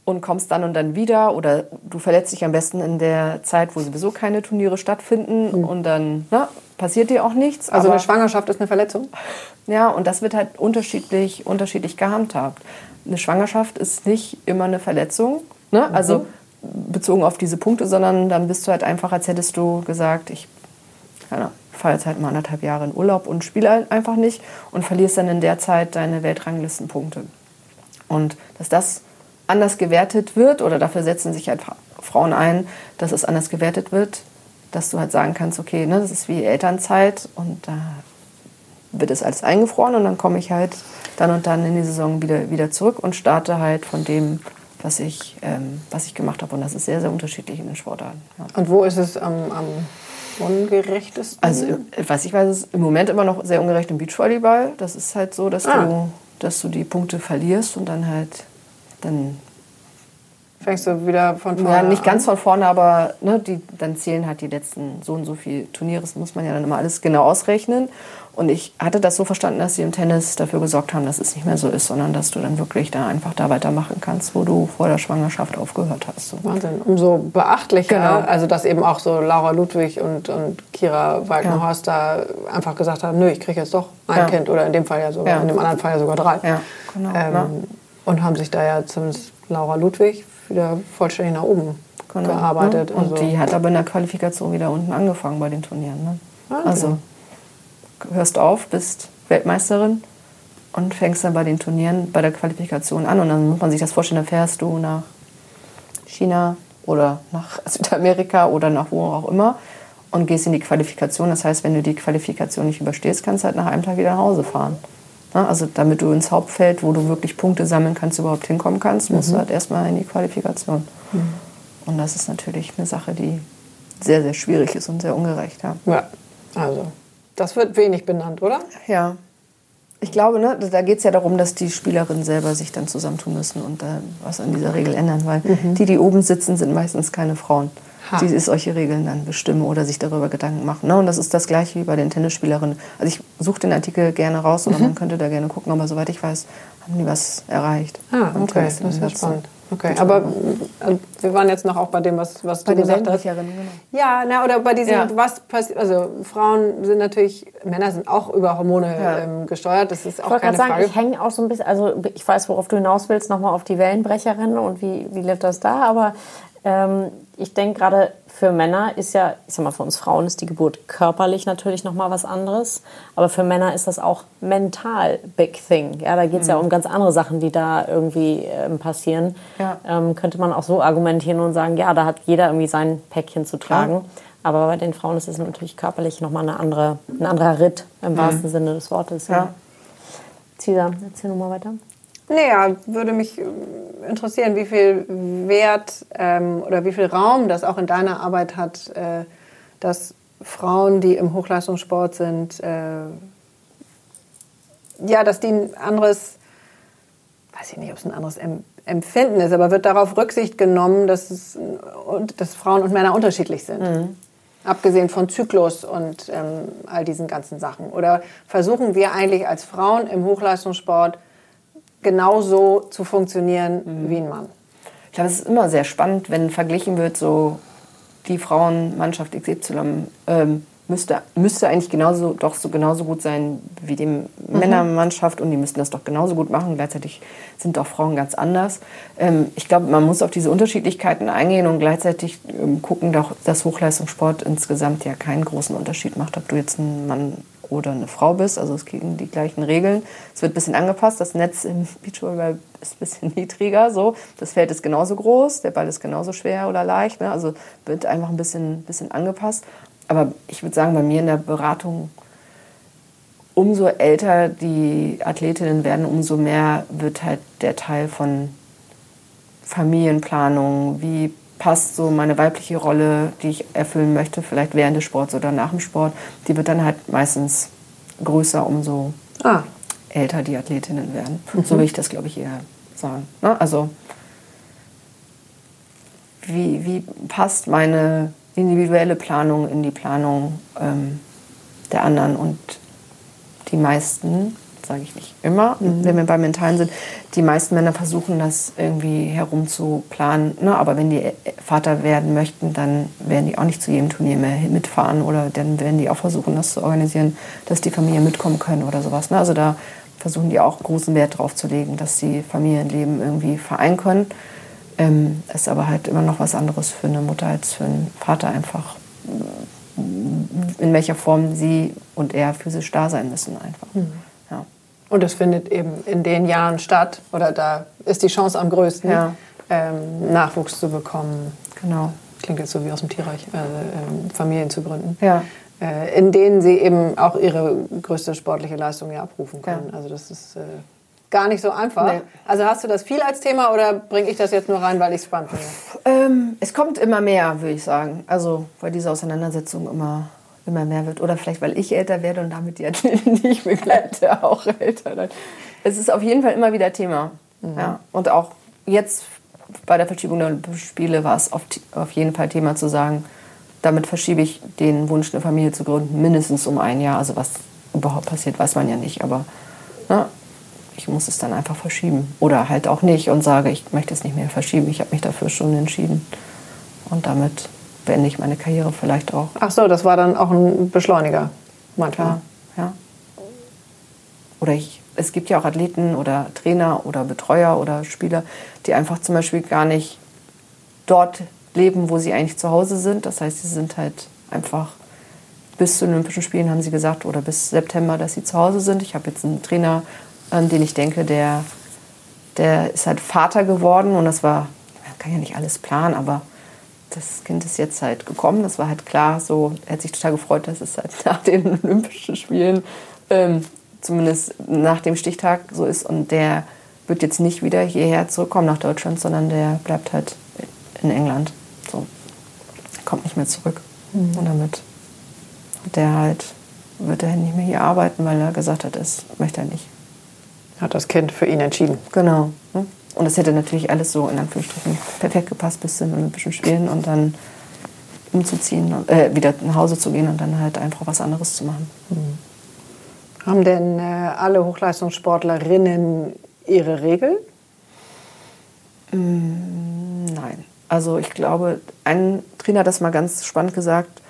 und kommst dann und dann wieder oder du verletzt dich am besten in der Zeit, wo sowieso keine Turniere stattfinden mhm. und dann na, passiert dir auch nichts. Also eine Schwangerschaft ist eine Verletzung? [laughs] Ja, und das wird halt unterschiedlich, unterschiedlich gehandhabt. Eine Schwangerschaft ist nicht immer eine Verletzung, ne? Mhm. also bezogen auf diese Punkte, sondern dann bist du halt einfach, als hättest du gesagt, ich fahre jetzt halt mal anderthalb Jahre in Urlaub und spiele halt einfach nicht und verlierst dann in der Zeit deine Weltranglistenpunkte. Und dass das anders gewertet wird oder dafür setzen sich halt Frauen ein, dass es anders gewertet wird, dass du halt sagen kannst, okay, ne, das ist wie Elternzeit und da wird es alles eingefroren und dann komme ich halt dann und dann in die Saison wieder, wieder zurück und starte halt von dem, was ich, ähm, was ich gemacht habe. Und das ist sehr, sehr unterschiedlich in den Sportarten. Ja. Und wo ist es am, am ungerechtesten? Also, was ich weiß, ist im Moment immer noch sehr ungerecht im Beachvolleyball. Das ist halt so, dass, ah. du, dass du die Punkte verlierst und dann halt dann Fängst du wieder von vorne Ja, nicht ganz von vorne, aber ne, die, dann zählen halt die letzten so und so viele Turniere. Das muss man ja dann immer alles genau ausrechnen. Und ich hatte das so verstanden, dass sie im Tennis dafür gesorgt haben, dass es nicht mehr so ist, sondern dass du dann wirklich da einfach da weitermachen kannst, wo du vor der Schwangerschaft aufgehört hast. So. Wahnsinn. Umso beachtlicher, genau. also dass eben auch so Laura Ludwig und, und Kira Walkenhorst ja. da einfach gesagt haben, nö, ich kriege jetzt doch ein ja. Kind oder in dem Fall ja sogar, ja. in dem anderen Fall ja sogar drei. Ja, genau. Ähm, und haben sich da ja zumindest Laura Ludwig wieder vollständig nach oben genau, gearbeitet. Ne? Und also. die hat aber in der Qualifikation wieder unten angefangen bei den Turnieren. Ne? Also hörst auf, bist Weltmeisterin und fängst dann bei den Turnieren, bei der Qualifikation an. Und dann muss man sich das vorstellen, dann fährst du nach China oder nach [laughs] Südamerika oder nach wo auch immer und gehst in die Qualifikation. Das heißt, wenn du die Qualifikation nicht überstehst, kannst du halt nach einem Tag wieder nach Hause fahren. Also damit du ins Hauptfeld, wo du wirklich Punkte sammeln kannst, überhaupt hinkommen kannst, musst mhm. du halt erstmal in die Qualifikation. Mhm. Und das ist natürlich eine Sache, die sehr, sehr schwierig ist und sehr ungerecht. Ja, ja also das wird wenig benannt, oder? Ja. Ich glaube, ne, da geht es ja darum, dass die Spielerinnen selber sich dann zusammentun müssen und äh, was an dieser Regel ändern, weil mhm. die, die oben sitzen, sind meistens keine Frauen die sich solche Regeln dann bestimmen oder sich darüber Gedanken machen. Ne? Und das ist das gleiche wie bei den Tennisspielerinnen. Also ich suche den Artikel gerne raus oder mhm. man könnte da gerne gucken, aber soweit ich weiß, haben die was erreicht. Ah, okay, das ist ja spannend. Okay, aber äh, wir waren jetzt noch auch bei dem, was, was bei du gesagt hast. Genau. Ja, na, oder bei diesem, ja. was passiert, also Frauen sind natürlich, Männer sind auch über Hormone ja. ähm, gesteuert, das ist auch ich keine sagen, Ich hänge auch so ein bisschen, also ich weiß, worauf du hinaus willst, nochmal auf die Wellenbrecherin und wie, wie lebt das da, aber ähm, ich denke gerade für Männer ist ja, ich sag mal, für uns Frauen ist die Geburt körperlich natürlich nochmal was anderes. Aber für Männer ist das auch mental big thing. Ja, da geht es mhm. ja um ganz andere Sachen, die da irgendwie ähm, passieren. Ja. Ähm, könnte man auch so argumentieren und sagen, ja, da hat jeder irgendwie sein Päckchen zu tragen. Ja. Aber bei den Frauen ist es natürlich körperlich nochmal eine andere, ein anderer Ritt im mhm. wahrsten Sinne des Wortes. Ja. ja. Cesar, erzähl nochmal weiter. Naja, würde mich äh, interessieren, wie viel Wert ähm, oder wie viel Raum das auch in deiner Arbeit hat, äh, dass Frauen, die im Hochleistungssport sind, äh, ja, dass die ein anderes, weiß ich nicht, ob es ein anderes Empfinden ist, aber wird darauf Rücksicht genommen, dass, es, dass Frauen und Männer unterschiedlich sind. Mhm. Abgesehen von Zyklus und ähm, all diesen ganzen Sachen. Oder versuchen wir eigentlich als Frauen im Hochleistungssport genauso zu funktionieren mhm. wie ein Mann. Ich glaube, es ist immer sehr spannend, wenn verglichen wird, so die Frauenmannschaft XY ähm, müsste, müsste eigentlich genauso, doch so genauso gut sein wie die mhm. Männermannschaft und die müssten das doch genauso gut machen. Gleichzeitig sind doch Frauen ganz anders. Ähm, ich glaube, man muss auf diese Unterschiedlichkeiten eingehen und gleichzeitig ähm, gucken, dass Hochleistungssport insgesamt ja keinen großen Unterschied macht, ob du jetzt ein Mann oder eine Frau bist. Also es gegen die gleichen Regeln. Es wird ein bisschen angepasst. Das Netz im [laughs] Beachvolleyball ist ein bisschen [laughs] niedriger. So. Das Feld ist genauso groß, der Ball ist genauso schwer oder leicht. Ne? Also wird einfach ein bisschen, bisschen angepasst. Aber ich würde sagen, bei mir in der Beratung, umso älter die Athletinnen werden, umso mehr wird halt der Teil von Familienplanung, wie passt so meine weibliche Rolle, die ich erfüllen möchte, vielleicht während des Sports oder nach dem Sport, die wird dann halt meistens größer, umso ah. älter die Athletinnen werden. Mhm. So will ich das, glaube ich, eher sagen. Ne? Also wie, wie passt meine individuelle Planung in die Planung ähm, der anderen und die meisten sage ich nicht immer, mhm. wenn wir beim Mentalen sind. Die meisten Männer versuchen das irgendwie herumzuplanen. Ne? Aber wenn die Vater werden möchten, dann werden die auch nicht zu jedem Turnier mehr mitfahren oder dann werden die auch versuchen, das zu organisieren, dass die Familien mitkommen können oder sowas. Ne? Also da versuchen die auch großen Wert drauf zu legen, dass sie Familienleben irgendwie vereinen können. Ähm, ist aber halt immer noch was anderes für eine Mutter als für einen Vater einfach in welcher Form sie und er physisch da sein müssen einfach. Mhm. Und das findet eben in den Jahren statt oder da ist die Chance am größten, ja. ähm, Nachwuchs zu bekommen. Genau. Klingt jetzt so wie aus dem Tierreich, äh, äh, Familien zu gründen. Ja. Äh, in denen sie eben auch ihre größte sportliche Leistung ja abrufen können. Ja. Also das ist äh, gar nicht so einfach. Nee. Also hast du das viel als Thema oder bringe ich das jetzt nur rein, weil ich es spannend finde? Ähm, es kommt immer mehr, würde ich sagen. Also weil diese Auseinandersetzung immer, immer mehr wird. Oder vielleicht, weil ich älter werde und damit die Athleten, [laughs] die ich begleite, auch älter werden. Es ist auf jeden Fall immer wieder Thema. Mhm. Ja. Und auch jetzt bei der Verschiebung der Spiele war es auf, auf jeden Fall Thema zu sagen, damit verschiebe ich den Wunsch, eine Familie zu gründen, mindestens um ein Jahr. Also was überhaupt passiert, weiß man ja nicht. Aber na, ich muss es dann einfach verschieben. Oder halt auch nicht und sage, ich möchte es nicht mehr verschieben. Ich habe mich dafür schon entschieden. Und damit beende ich meine Karriere vielleicht auch. Ach so, das war dann auch ein Beschleuniger manchmal. Ja, ja. Oder ich, es gibt ja auch Athleten oder Trainer oder Betreuer oder Spieler, die einfach zum Beispiel gar nicht dort leben, wo sie eigentlich zu Hause sind. Das heißt, sie sind halt einfach bis zu den Olympischen Spielen, haben sie gesagt, oder bis September, dass sie zu Hause sind. Ich habe jetzt einen Trainer an den ich denke, der, der ist halt Vater geworden und das war, man kann ja nicht alles planen, aber das Kind ist jetzt halt gekommen. Das war halt klar so, er hat sich total gefreut, dass es halt [laughs] nach den Olympischen Spielen, ähm, zumindest nach dem Stichtag so ist und der wird jetzt nicht wieder hierher zurückkommen nach Deutschland, sondern der bleibt halt in England. So. Kommt nicht mehr zurück. Mhm. Und damit der halt, wird er nicht mehr hier arbeiten, weil er gesagt hat, das möchte er nicht hat das Kind für ihn entschieden. Genau. Und es hätte natürlich alles so in Anführungsstrichen perfekt gepasst bis zu den Olympischen Spielen und dann umzuziehen, äh, wieder nach Hause zu gehen und dann halt einfach was anderes zu machen. Mhm. Haben denn äh, alle Hochleistungssportlerinnen ihre Regeln? Mm, nein. Also ich glaube, ein Trainer hat das mal ganz spannend gesagt.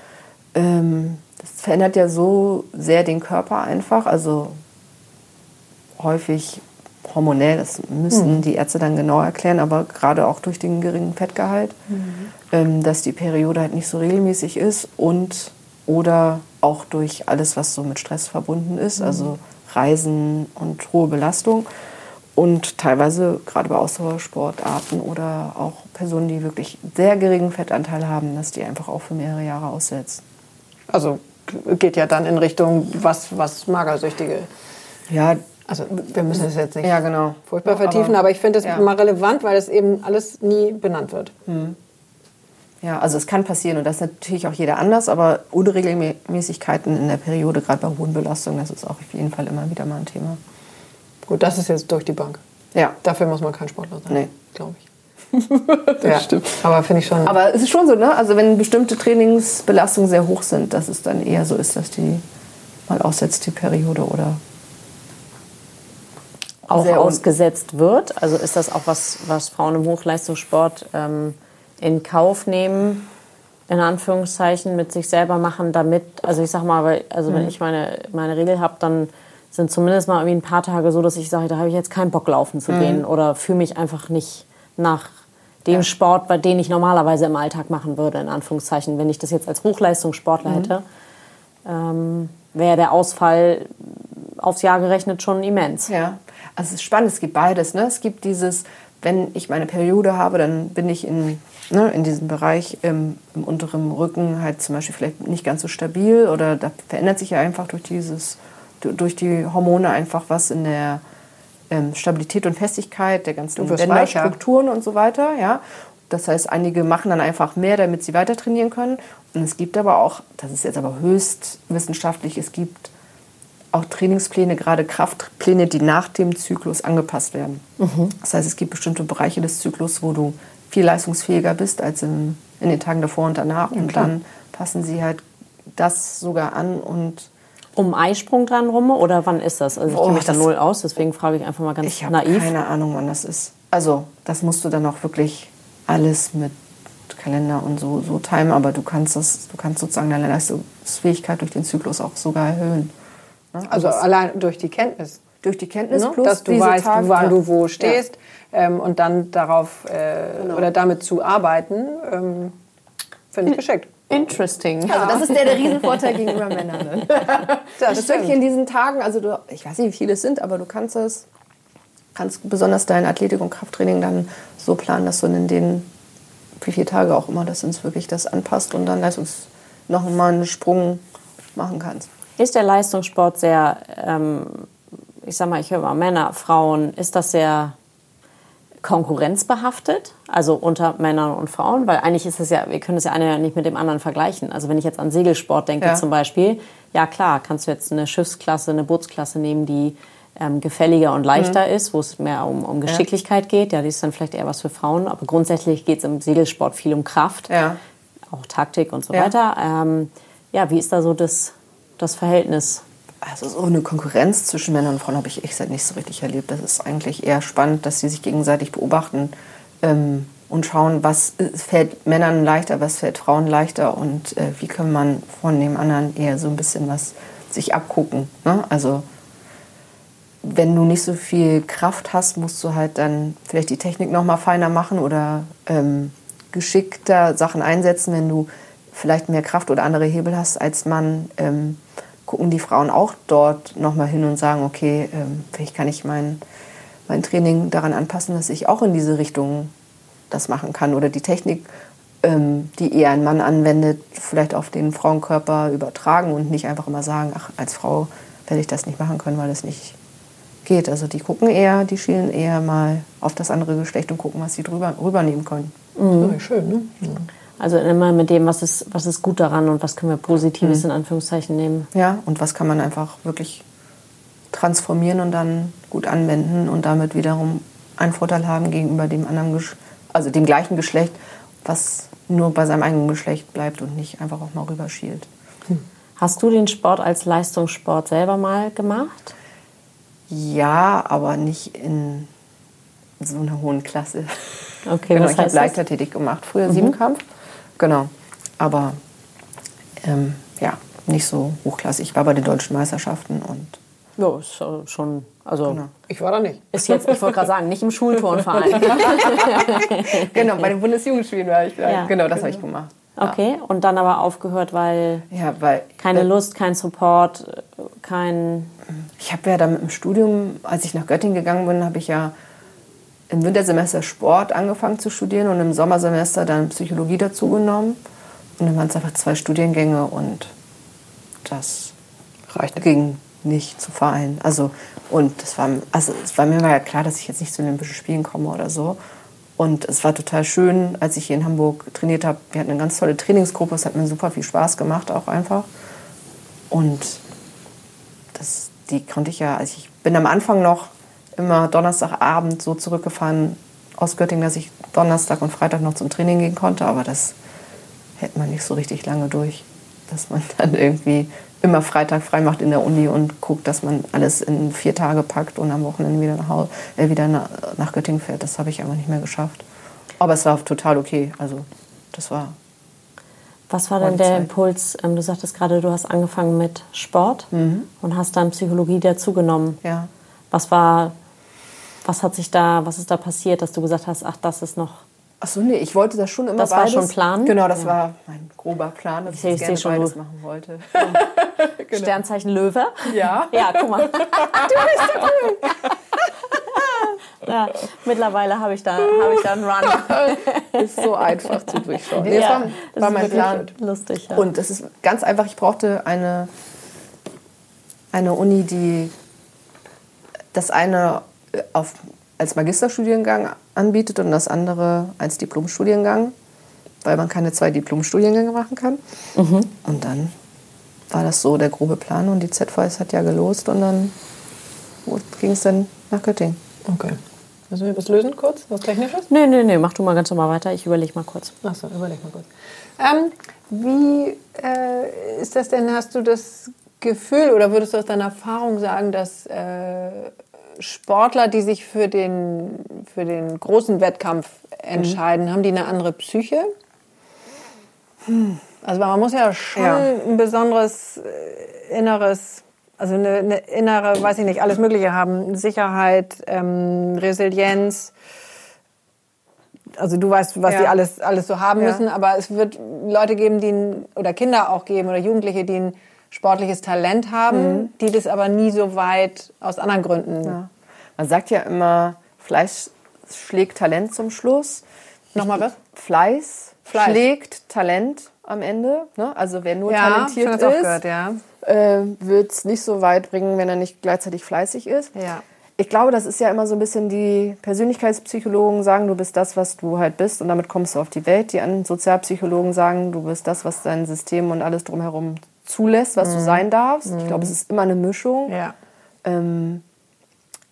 Ähm, das verändert ja so sehr den Körper einfach. Also häufig hormonell, das müssen mhm. die Ärzte dann genau erklären, aber gerade auch durch den geringen Fettgehalt, mhm. ähm, dass die Periode halt nicht so regelmäßig ist und oder auch durch alles, was so mit Stress verbunden ist, mhm. also Reisen und hohe Belastung und teilweise gerade bei Ausdauersportarten oder auch Personen, die wirklich sehr geringen Fettanteil haben, dass die einfach auch für mehrere Jahre aussetzen. Also geht ja dann in Richtung was, was Magersüchtige. Ja, also wir müssen es jetzt nicht ja, genau. furchtbar vertiefen, aber, aber ich finde es ja. mal relevant, weil es eben alles nie benannt wird. Hm. Ja, also es kann passieren und das ist natürlich auch jeder anders, aber Unregelmäßigkeiten in der Periode, gerade bei hohen Belastungen, das ist auch auf jeden Fall immer wieder mal ein Thema. Gut, das ist jetzt durch die Bank. Ja. Dafür muss man kein Sportler sein, nee. glaube ich. [laughs] das ja. stimmt. Aber finde ich schon. Aber es ist schon so, ne? Also wenn bestimmte Trainingsbelastungen sehr hoch sind, dass es dann eher so ist, dass die mal aussetzt, die Periode oder auch ausgesetzt wird? Also ist das auch was, was Frauen im Hochleistungssport ähm, in Kauf nehmen, in Anführungszeichen, mit sich selber machen, damit, also ich sag mal, also mhm. wenn ich meine, meine Regel habe, dann sind zumindest mal irgendwie ein paar Tage so, dass ich sage, da habe ich jetzt keinen Bock laufen zu mhm. gehen oder fühle mich einfach nicht nach dem ja. Sport, bei dem ich normalerweise im Alltag machen würde, in Anführungszeichen. Wenn ich das jetzt als Hochleistungssportler mhm. hätte, ähm, wäre der Ausfall aufs Jahr gerechnet schon immens. Ja, also es ist spannend, es gibt beides. Ne? Es gibt dieses, wenn ich meine Periode habe, dann bin ich in, ne, in diesem Bereich im, im, unteren Rücken halt zum Beispiel vielleicht nicht ganz so stabil oder da verändert sich ja einfach durch dieses, durch die Hormone einfach was in der ähm, Stabilität und Festigkeit der ganzen Bänderstrukturen und so weiter. Ja? Das heißt, einige machen dann einfach mehr, damit sie weiter trainieren können. Und es gibt aber auch, das ist jetzt aber höchst wissenschaftlich, es gibt auch Trainingspläne, gerade Kraftpläne, die nach dem Zyklus angepasst werden. Mhm. Das heißt, es gibt bestimmte Bereiche des Zyklus, wo du viel leistungsfähiger bist als in, in den Tagen davor und danach. Und dann passen sie halt das sogar an und um Eisprung dran rum oder wann ist das? Also ich kenne mich da null aus, deswegen frage ich einfach mal ganz Ich habe naiv. keine Ahnung, wann das ist. Also, das musst du dann auch wirklich alles mit Kalender und so, so timen, aber du kannst das, du kannst sozusagen deine Leistungsfähigkeit durch den Zyklus auch sogar erhöhen. Ne? Also allein durch die Kenntnis. durch die Kenntnis Ne? plus dass du weißt, Tage- wann ja. du wo stehst ähm, und dann darauf äh, oder damit zu arbeiten, ähm, finde ich geschickt. Interesting. Also das ist der, der Riesenvorteil gegenüber [laughs] Männern. Ne? Das ist wirklich in diesen Tagen, also du, ich weiß nicht, wie viele es sind, aber du kannst es, kannst besonders dein Athletik- und Krafttraining dann so planen, dass du in den, wie viele Tage auch immer das sind, wirklich das anpasst und dann Leistungs noch mal einen Sprung machen kannst. Ist der Leistungssport sehr, ähm, ich sag mal, ich höre mal Männer, Frauen, ist das sehr konkurrenzbehaftet, also unter Männern und Frauen? Weil eigentlich ist es ja, wir können es ja eine ja nicht mit dem anderen vergleichen. Also wenn ich jetzt an Segelsport denke Ja. zum Beispiel, ja klar, kannst du jetzt eine Schiffsklasse, eine Bootsklasse nehmen, die ähm, gefälliger und leichter ist, wo es mehr um, um Geschicklichkeit geht. Ja, die ist dann vielleicht eher was für Frauen, aber grundsätzlich geht es im Segelsport viel um Kraft Ja. auch Taktik und so Ja. weiter. Ähm, ja, wie ist da so das, das Verhältnis? Also so eine Konkurrenz zwischen Männern und Frauen habe ich echt seit nicht so richtig erlebt. Das ist eigentlich eher spannend, dass sie sich gegenseitig beobachten ähm, und schauen, was äh, fällt Männern leichter, was fällt Frauen leichter und äh, wie kann man von dem anderen eher so ein bisschen was sich abgucken. Ne? Also wenn du nicht so viel Kraft hast, musst du halt dann vielleicht die Technik noch mal feiner machen oder ähm, geschickter Sachen einsetzen. Wenn du vielleicht mehr Kraft oder andere Hebel hast als Mann, ähm, gucken die Frauen auch dort noch mal hin und sagen, okay, ähm, vielleicht kann ich mein, mein Training daran anpassen, dass ich auch in diese Richtung das machen kann oder die Technik, ähm, die eher ein Mann anwendet, vielleicht auf den Frauenkörper übertragen und nicht einfach immer sagen, ach, als Frau werde ich das nicht machen können, weil es nicht geht. Also die gucken eher, die schielen eher mal auf das andere Geschlecht und gucken, was sie drüber rübernehmen können. Ja, schön, ne? Also immer mit dem, was ist, was ist gut daran und was können wir Positives in Anführungszeichen nehmen. Ja, und was kann man einfach wirklich transformieren und dann gut anwenden und damit wiederum einen Vorteil haben gegenüber dem anderen, Gesch also dem gleichen Geschlecht, was nur bei seinem eigenen Geschlecht bleibt und nicht einfach auch mal rüberschielt. Hast du den Sport als Leistungssport selber mal gemacht? Ja, aber nicht in so einer hohen Klasse. Okay, [laughs] genau, was ich habe? Leichtathletik gemacht, früher Siebenkampf. Genau, aber ähm, ja, nicht so hochklassig. Ich war bei den deutschen Meisterschaften und Ja, ist äh, schon, also Genau. Ich war da nicht. ist jetzt, ich wollte gerade sagen, nicht im Schulturnverein. [laughs] [laughs] genau, bei den Bundesjugendspielen war ich da. Ja. Genau, das habe ich gemacht. Okay, und dann aber aufgehört, weil Ja, weil keine äh, Lust, kein Support, äh, kein... Ich habe ja dann im Studium, als ich nach Göttingen gegangen bin, habe ich ja im Wintersemester Sport angefangen zu studieren und im Sommersemester dann Psychologie dazugenommen. Und dann waren es einfach zwei Studiengänge und das Reicht. ging nicht zu vereinen. Also, und das war, also es war mir ja klar, dass ich jetzt nicht zu Olympischen Spielen komme oder so. Und es war total schön, als ich hier in Hamburg trainiert habe. Wir hatten eine ganz tolle Trainingsgruppe, es hat mir super viel Spaß gemacht, auch einfach. Und das, die konnte ich ja, also ich bin am Anfang noch immer Donnerstagabend so zurückgefahren aus Göttingen, dass ich Donnerstag und Freitag noch zum Training gehen konnte, aber das hält man nicht so richtig lange durch, dass man [laughs] dann irgendwie immer Freitag frei macht in der Uni und guckt, dass man alles in vier Tage packt und am Wochenende wieder nach, Hause, äh, wieder nach, nach Göttingen fährt. Das habe ich einfach nicht mehr geschafft. Aber es war total okay. Also das war Was war denn der. Impuls? Ähm, Du sagtest gerade, du hast angefangen mit Sport und hast dann Psychologie dazugenommen. ja Was war, was hat sich da, was ist da passiert, dass du gesagt hast, ach, das ist noch Ach so, nee, ich wollte das schon immer Das war beides. schon Plan? Genau, das Ja. war mein grober Plan, dass ich, das ich gerne schon, beides machen wollte. [laughs] [laughs] Sternzeichen Löwe? Ja. [laughs] Ja, guck mal. du bist so cool. ja, mittlerweile habe ich, da, habe ich da einen Run. ist so einfach zu durchschauen. Nee, das ja, war, das war ist mein Plan. lustig. Ja. Und es ist ganz einfach, ich brauchte eine, eine Uni, die das eine auf, als Magisterstudiengang anbietet und das andere als Diplomstudiengang, weil man keine zwei Diplomstudiengänge machen kann. Und dann war das so der grobe Plan und die ZVS hat ja gelost und dann ging es dann nach Göttingen. Okay. Müssen wir was lösen kurz? Was Technisches? nee, nee, nee, mach du mal ganz normal weiter. Ich überlege mal kurz. Achso, überleg mal kurz. Ähm, wie äh, ist das denn? Hast du das Gefühl oder würdest du aus deiner Erfahrung sagen, dass äh, Sportler, die sich für den, für den großen Wettkampf entscheiden, mhm. haben die eine andere Psyche? Hm. Also man muss ja schon ja. ein besonderes äh, inneres, also eine, eine, innere, weiß ich nicht, alles Mögliche haben. Sicherheit, ähm, Resilienz. Also du weißt, was ja. die alles, alles so haben ja. müssen, aber es wird Leute geben, die oder Kinder auch geben oder Jugendliche, die ein sportliches Talent haben, mhm. die das aber nie so weit aus anderen Gründen. Ja. Man sagt ja immer, Fleiß schlägt Talent zum Schluss. Nochmal was? Fleiß, Fleiß. schlägt Talent am Ende. Ne? Also wer nur ja, talentiert ist, gehört, ja. äh, wird es nicht so weit bringen, wenn er nicht gleichzeitig fleißig ist. Ja. Ich glaube, das ist ja immer so ein bisschen die Persönlichkeitspsychologen sagen, du bist das, was du halt bist und damit kommst du auf die Welt. Die Sozialpsychologen sagen, du bist das, was dein System und alles drumherum zulässt, was mhm. du sein darfst. Mhm. Ich glaube, es ist immer eine Mischung. Ja. Ähm,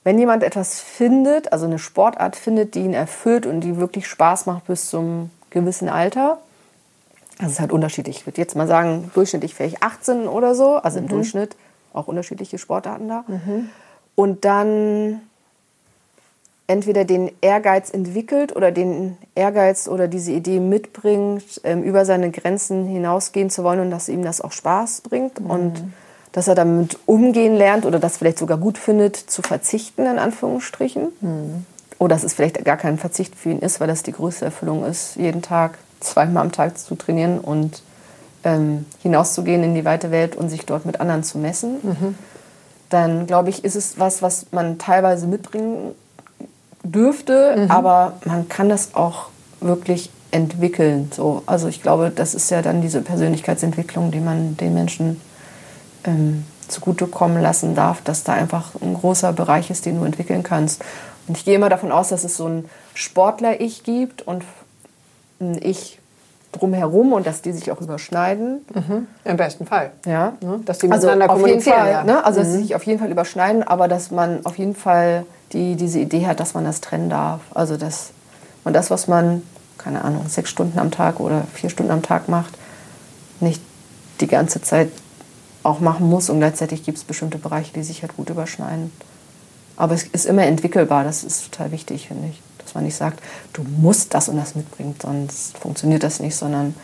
wenn jemand etwas findet, also eine Sportart findet, die ihn erfüllt und die wirklich Spaß macht bis zum gewissen Alter, also es ist halt unterschiedlich. Ich würde jetzt mal sagen, durchschnittlich vielleicht 18 oder so, also im mhm. Durchschnitt auch unterschiedliche Sportarten da. Mhm. Und dann entweder den Ehrgeiz entwickelt oder den Ehrgeiz oder diese Idee mitbringt, ähm, über seine Grenzen hinausgehen zu wollen und dass ihm das auch Spaß bringt mhm. und dass er damit umgehen lernt oder das vielleicht sogar gut findet, zu verzichten, in Anführungsstrichen. Mhm. Oder dass es vielleicht gar kein Verzicht für ihn ist, weil das die größte Erfüllung ist, jeden Tag, zweimal am Tag zu trainieren und ähm, hinauszugehen in die weite Welt und sich dort mit anderen zu messen. Mhm. Dann glaube ich, ist es was, was man teilweise mitbringen dürfte, mhm. aber man kann das auch wirklich entwickeln. So. Also ich glaube, das ist ja dann diese Persönlichkeitsentwicklung, die man den Menschen ähm, zugutekommen lassen darf, dass da einfach ein großer Bereich ist, den du entwickeln kannst. Und ich gehe immer davon aus, dass es so ein Sportler-Ich gibt und ein Ich drumherum und dass die sich auch überschneiden. Mhm. Im besten Fall. Ja. Dass die also miteinander also kommunizieren. Fall, ja. ne? Also mhm. dass sie sich auf jeden Fall überschneiden, aber dass man auf jeden Fall die diese Idee hat, dass man das trennen darf. Also dass man das, was man, keine Ahnung, sechs Stunden am Tag oder vier Stunden am Tag macht, nicht die ganze Zeit auch machen muss. Und gleichzeitig gibt es bestimmte Bereiche, die sich halt gut überschneiden. Aber es ist immer entwickelbar, das ist total wichtig, finde ich. Dass man nicht sagt, du musst das und das mitbringen, sonst funktioniert das nicht, sondern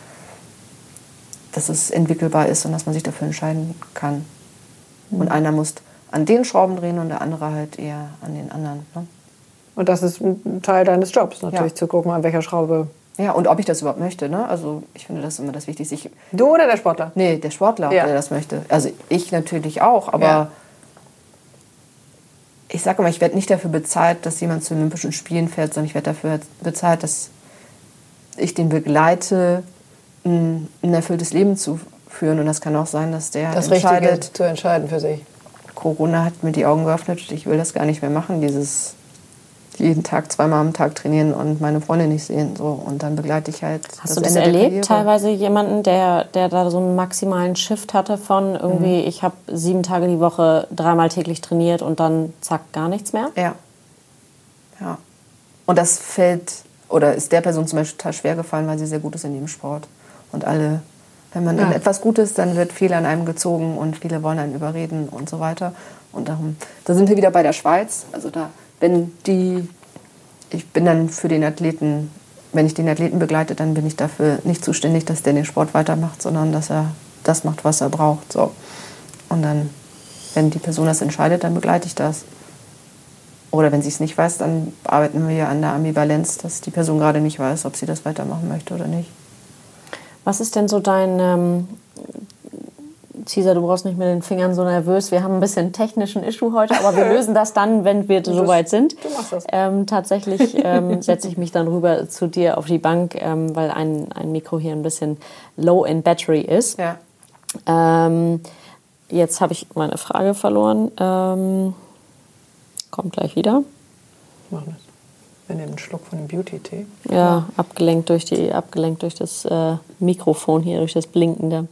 dass es entwickelbar ist und dass man sich dafür entscheiden kann. Und mhm. einer muss an den Schrauben drehen und der andere halt eher an den anderen. Ne? Und das ist ein Teil deines Jobs, natürlich ja. zu gucken, an welcher Schraube. Ja, und ob ich das überhaupt möchte. Ne? Also ich finde das immer das Wichtigste. Ich, du oder der Sportler? Nee, der Sportler, ja. der das möchte. Also ich natürlich auch, aber ja. ich sage immer, ich werde nicht dafür bezahlt, dass jemand zu Olympischen Spielen fährt, sondern ich werde dafür bezahlt, dass ich den begleite, ein, ein erfülltes Leben zu führen. Und das kann auch sein, dass der das entscheidet, Richtige zu entscheiden für sich. Corona hat mir die Augen geöffnet. Ich will das gar nicht mehr machen, dieses jeden Tag zweimal am Tag trainieren und meine Freunde nicht sehen. So. Und dann begleite ich halt. Hast das du das Ende erlebt? Teilweise jemanden, der, der da so einen maximalen Shift hatte von irgendwie, mhm. ich habe sieben Tage die Woche dreimal täglich trainiert und dann zack, gar nichts mehr? Ja. Ja. Und das fällt, oder ist der Person zum Beispiel total schwer gefallen, weil sie sehr gut ist in dem Sport. Und alle wenn man ja. in etwas gut ist, dann wird viel an einem gezogen und viele wollen einen überreden und so weiter. Und darum, da sind wir wieder bei der Schweiz. Also da, wenn die, ich bin dann für den Athleten, wenn ich den Athleten begleite, dann bin ich dafür nicht zuständig, dass der den Sport weitermacht, sondern dass er das macht, was er braucht. So. Und dann, wenn die Person das entscheidet, dann begleite ich das. Oder wenn sie es nicht weiß, dann arbeiten wir ja an der Ambivalenz, dass die Person gerade nicht weiß, ob sie das weitermachen möchte oder nicht. Was ist denn so dein, ähm, Caesar, du brauchst nicht mit den Fingern so nervös. Wir haben ein bisschen technischen Issue heute, aber wir [laughs] lösen das dann, wenn wir so weit sind. Du machst das. Ähm, tatsächlich ähm, [laughs] setze ich mich dann rüber zu dir auf die Bank, ähm, weil ein, ein Mikro hier ein bisschen low in battery ist. Ja. Ähm, jetzt habe ich meine Frage verloren. Ähm, kommt gleich wieder. Mach das. Wir nehmen einen Schluck von dem Beauty-Tee. Ja, abgelenkt durch, die, abgelenkt durch das äh, Mikrofon hier, durch das Blinkende.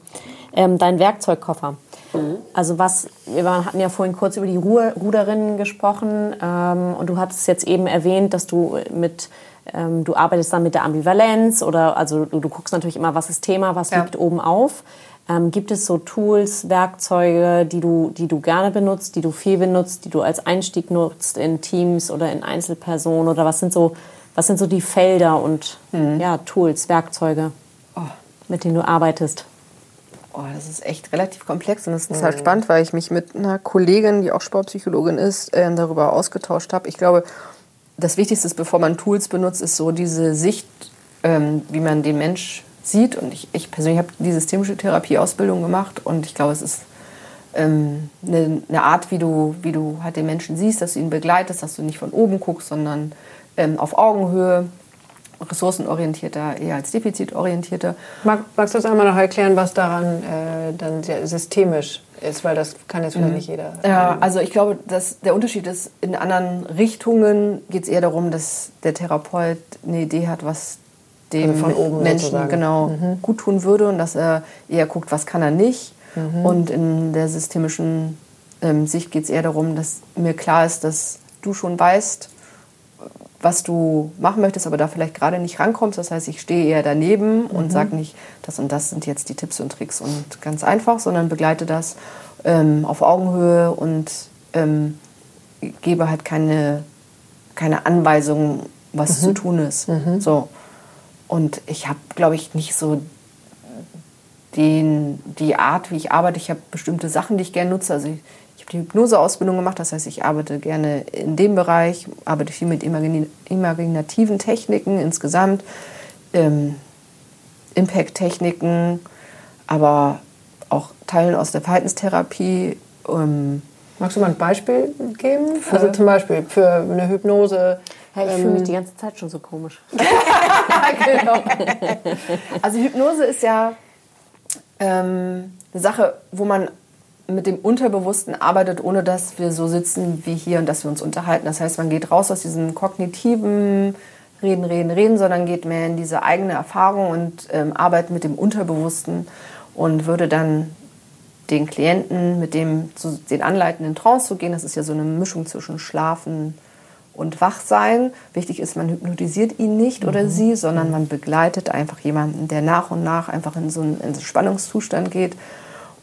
Ähm, dein Werkzeugkoffer. Mhm. Also was, wir hatten ja vorhin kurz über die Ruderinnen gesprochen ähm, und du hattest jetzt eben erwähnt, dass du mit ähm, du arbeitest dann mit der Ambivalenz oder also du, du, guckst natürlich immer, was ist Thema, was ja. liegt oben auf. Ähm, gibt es so Tools, Werkzeuge, die du, die du gerne benutzt, die du viel benutzt, die du als Einstieg nutzt in Teams oder in Einzelpersonen? Oder was sind so, was sind so die Felder und mhm. ja, Tools, Werkzeuge, oh. mit denen du arbeitest? Oh, das ist echt relativ komplex und das ist halt mhm. spannend, weil ich mich mit einer Kollegin, die auch Sportpsychologin ist, äh, darüber ausgetauscht habe. Ich glaube, das Wichtigste ist, bevor man Tools benutzt, ist so diese Sicht, ähm, wie man den Mensch sieht. Und ich, ich persönlich habe die systemische Therapieausbildung gemacht und ich glaube, es ist ähm, eine, eine, Art, wie du, wie du halt den Menschen siehst, dass du ihn begleitest, dass du nicht von oben guckst, sondern ähm, auf Augenhöhe, ressourcenorientierter, eher als defizitorientierter. Mag, magst du das einmal noch erklären, was daran äh, dann systemisch ist, weil das kann jetzt vielleicht mhm. nicht jeder. Ja, also ich glaube, dass der Unterschied ist, in anderen Richtungen geht es eher darum, dass der Therapeut eine Idee hat, was dem also von oben Menschen sozusagen. genau mhm. gut tun würde und dass er eher guckt, was kann er nicht. Mhm. Und in der systemischen ähm, Sicht geht es eher darum, dass mir klar ist, dass du schon weißt, was du machen möchtest, aber da vielleicht gerade nicht rankommst. Das heißt, ich stehe eher daneben mhm. und sage nicht, das und das sind jetzt die Tipps und Tricks und ganz einfach, sondern begleite das ähm, auf Augenhöhe und ähm, gebe halt keine, keine Anweisungen, was mhm. zu tun ist. Mhm. So. Und ich habe, glaube ich, nicht so den, die Art, wie ich arbeite. Ich habe bestimmte Sachen, die ich gerne nutze. Also ich, ich habe die Hypnoseausbildung gemacht, das heißt, ich arbeite gerne in dem Bereich, arbeite viel mit imaginativen Techniken insgesamt, ähm, Impact-Techniken, aber auch Teilen aus der Verhaltenstherapie. Ähm, Magst du mal ein Beispiel geben? also zum Beispiel für eine Hypnose. Hey, ich ähm, fühle mich die ganze Zeit schon so komisch. [laughs] genau. Also Hypnose ist ja ähm, eine Sache, wo man mit dem Unterbewussten arbeitet, ohne dass wir so sitzen wie hier und dass wir uns unterhalten. Das heißt, man geht raus aus diesem kognitiven Reden, Reden, Reden, sondern geht mehr in diese eigene Erfahrung und ähm, arbeitet mit dem Unterbewussten und würde dann den Klienten mit dem zu den anleiten, in Trance zu gehen. Das ist ja so eine Mischung zwischen Schlafen und Wachsein. Wichtig ist, man hypnotisiert ihn nicht mhm. oder sie, sondern man begleitet einfach jemanden, der nach und nach einfach in so einen, in so einen Spannungszustand geht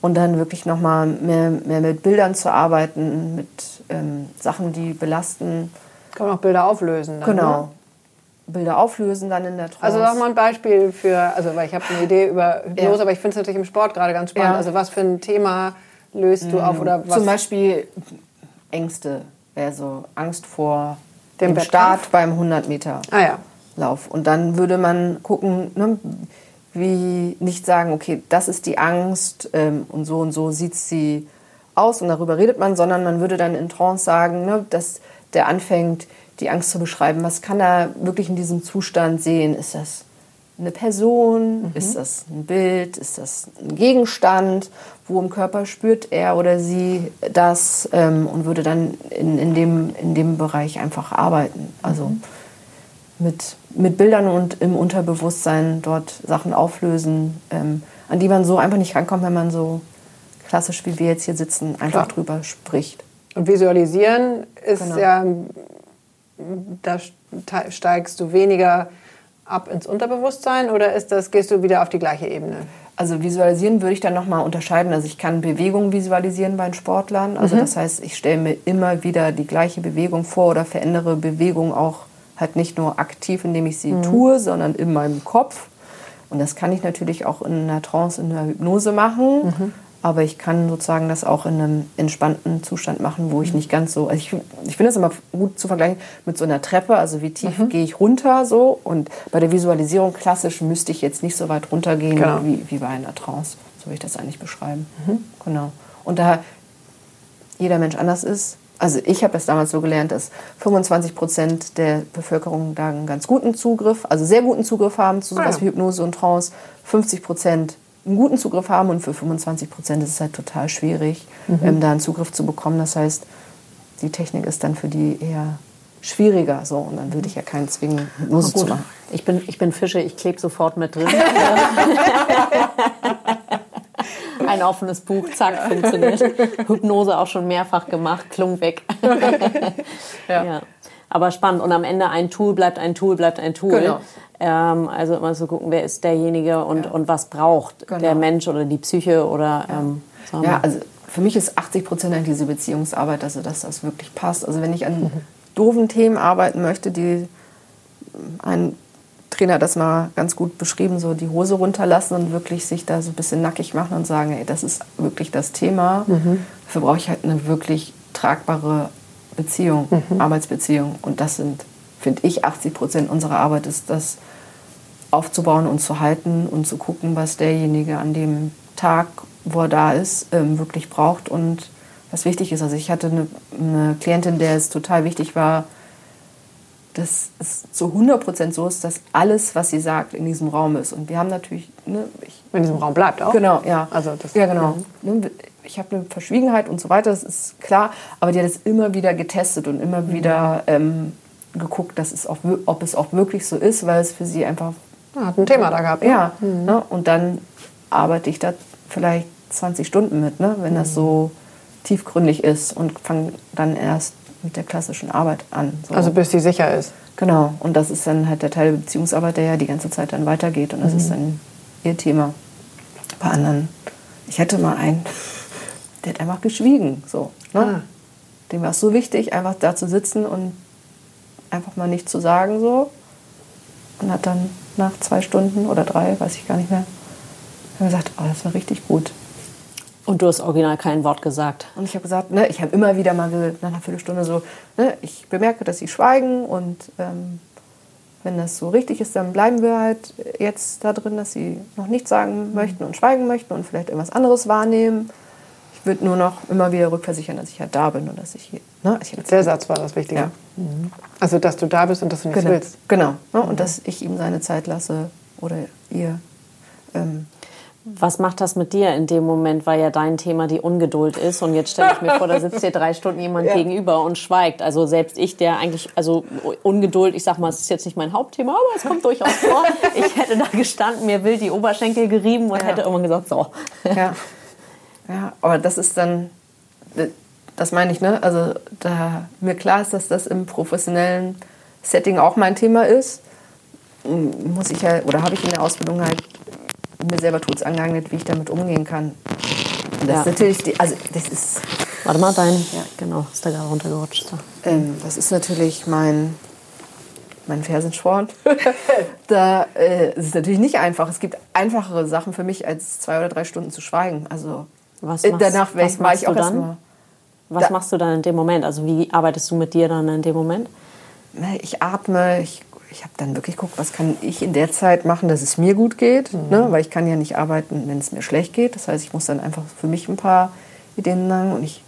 und dann wirklich nochmal mehr, mehr mit Bildern zu arbeiten, mit ähm, Sachen, die belasten. Kann man auch Bilder auflösen. Dann, genau. Ne? Bilder auflösen dann in der Trance. Also sag mal ein Beispiel für, also weil ich habe eine Idee über Hypnose, ja. aber ich finde es natürlich im Sport gerade ganz spannend. Ja. Also was für ein Thema löst mhm. du auf oder was? Zum Beispiel Ängste, wäre so Angst vor dem, dem Start beim 100 Meter ah, ja. Lauf. Und dann würde man gucken, ne, wie nicht sagen, okay, das ist die Angst ähm, und so und so sieht sie aus und darüber redet man, sondern man würde dann in Trance sagen, ne, dass der anfängt, die Angst zu beschreiben. Was kann er wirklich in diesem Zustand sehen? Ist das eine Person? Mhm. Ist das ein Bild? Ist das ein Gegenstand? Wo im Körper spürt er oder sie das ähm, und würde dann in, in, dem, in dem Bereich einfach arbeiten. Also mhm. mit, mit Bildern und im Unterbewusstsein dort Sachen auflösen, ähm, an die man so einfach nicht rankommt, wenn man so klassisch wie wir jetzt hier sitzen, einfach Klar. drüber spricht. Und visualisieren ist genau. ja da steigst du weniger ab ins Unterbewusstsein oder ist das, gehst du wieder auf die gleiche Ebene? Also visualisieren würde ich dann nochmal unterscheiden. Also ich kann Bewegung visualisieren bei den Sportlern. Also mhm. das heißt, ich stelle mir immer wieder die gleiche Bewegung vor oder verändere Bewegung auch halt nicht nur aktiv, indem ich sie mhm. tue, sondern in meinem Kopf. Und das kann ich natürlich auch in einer Trance, in einer Hypnose machen. Mhm. Aber ich kann sozusagen das auch in einem entspannten Zustand machen, wo ich nicht ganz so. Also ich, ich finde das immer gut zu vergleichen mit so einer Treppe. Also wie tief mhm. gehe ich runter so. Und bei der Visualisierung klassisch müsste ich jetzt nicht so weit runtergehen genau. wie, wie bei einer Trance. So würde ich das eigentlich beschreiben. Mhm. Genau. Und da jeder Mensch anders ist, also ich habe es damals so gelernt, dass 25 Prozent der Bevölkerung da einen ganz guten Zugriff, also sehr guten Zugriff haben zu sowas ah, ja. wie Hypnose und Trance. 50 Prozent einen guten Zugriff haben und für 25 Prozent ist es halt total schwierig, mhm. ähm, da einen Zugriff zu bekommen. Das heißt, die Technik ist dann für die eher schwieriger so und dann würde ich ja keinen zwingen, Hypnose zu machen. Ich bin, ich bin Fische, ich klebe sofort mit drin. [laughs] Ein offenes Buch, zack, funktioniert. [laughs] Hypnose auch schon mehrfach gemacht, klung weg. [laughs] ja. ja. Aber spannend. Und am Ende ein Tool bleibt ein Tool, bleibt ein Tool. Genau. Ähm, also immer so gucken, wer ist derjenige und, Ja. und was braucht Genau. der Mensch oder die Psyche oder ähm, sagen wir- Ja, also für mich ist 80 Prozent eigentlich diese Beziehungsarbeit, also dass das wirklich passt. Also wenn ich an doofen Themen arbeiten möchte, die ein Trainer hat das mal ganz gut beschrieben, so die Hose runterlassen und wirklich sich da so ein bisschen nackig machen und sagen, ey, das ist wirklich das Thema. Dafür brauche ich halt eine wirklich tragbare Beziehung, Arbeitsbeziehung. Und das sind, finde ich, 80 Prozent unserer Arbeit ist das aufzubauen und zu halten und zu gucken, was derjenige an dem Tag, wo er da ist, ähm, wirklich braucht und was wichtig ist. Also ich hatte eine, eine Klientin, der es total wichtig war, dass es zu 100% so ist, dass alles, was sie sagt, in diesem Raum ist. Und wir haben natürlich, ne, ich, In diesem Raum bleibt auch. Genau, ja. Also das- ja, genau. Ne, Ich habe eine Verschwiegenheit und so weiter, das ist klar. Aber die hat es immer wieder getestet und immer wieder ähm, geguckt, dass es auch, ob es auch wirklich so ist, weil es für sie einfach, Ja, hat ein Thema da gehabt. ne? ja. Ne? Und dann arbeite ich da vielleicht 20 Stunden mit, ne? wenn das so tiefgründig ist und fange dann erst mit der klassischen Arbeit an. So. Also bis sie sicher ist. Genau, und das ist dann halt der Teil der Beziehungsarbeit, der ja die ganze Zeit dann weitergeht. Und das ist dann ihr Thema. Bei anderen, ich hätte mal einen, der hat einfach geschwiegen. So, ne? Ah. Dem war es so wichtig, einfach da zu sitzen und einfach mal nichts zu sagen. So. Und hat dann nach zwei Stunden oder drei, weiß ich gar nicht mehr, gesagt, oh, das war richtig gut. Und du hast original kein Wort gesagt. Und ich habe gesagt, ne, ich habe immer wieder mal nach einer Viertelstunde so, ne, ich bemerke, dass sie schweigen und ähm, wenn das so richtig ist, dann bleiben wir halt jetzt da drin, dass sie noch nichts sagen möchten und schweigen möchten und vielleicht irgendwas anderes wahrnehmen. Ich würde nur noch immer wieder rückversichern, dass ich halt da bin und dass ich hier. Ne, ich Der Satz war das Wichtige. Ja. Mhm. Also, dass du da bist und dass du nichts genau, willst. genau ne, und dass ich ihm seine Zeit lasse oder ihr. Ähm, Was macht das mit dir in dem Moment, weil ja dein Thema die Ungeduld ist und jetzt stelle ich mir vor, da sitzt dir drei Stunden jemand [laughs] Ja. gegenüber und schweigt. Also selbst ich, der eigentlich, also Ungeduld, ich sag mal, es ist jetzt nicht mein Hauptthema, aber es kommt durchaus vor. [laughs] Ich hätte da gestanden, mir wild die Oberschenkel gerieben und Ja. hätte irgendwann gesagt, so. Ja. ja, aber das ist dann, das meine ich, ne? Also da mir klar ist, dass das im professionellen Setting auch mein Thema ist, muss ich ja, oder habe ich in der Ausbildung halt mir selber tut's angeeignet, wie ich damit umgehen kann. Und das Ja. ist natürlich, die, also das ist, Warte mal, dein, ja, genau, ist da gerade runtergerutscht. Da. ähm, das ist natürlich mein, mein Fersensporn. [laughs] da äh, es ist natürlich nicht einfach. Es gibt einfachere Sachen für mich, als zwei oder drei Stunden zu schweigen. Also Was äh, machst- danach was war ich auch du dann? erstmal. Was Da- machst du dann in dem Moment? Also wie arbeitest du mit dir dann in dem Moment? Ich atme, ich, ich habe dann wirklich geguckt, was kann ich in der Zeit machen, dass es mir gut geht. Ne? Weil ich kann ja nicht arbeiten, wenn es mir schlecht geht. Das heißt, ich muss dann einfach für mich ein paar Ideen sagen. Und ich,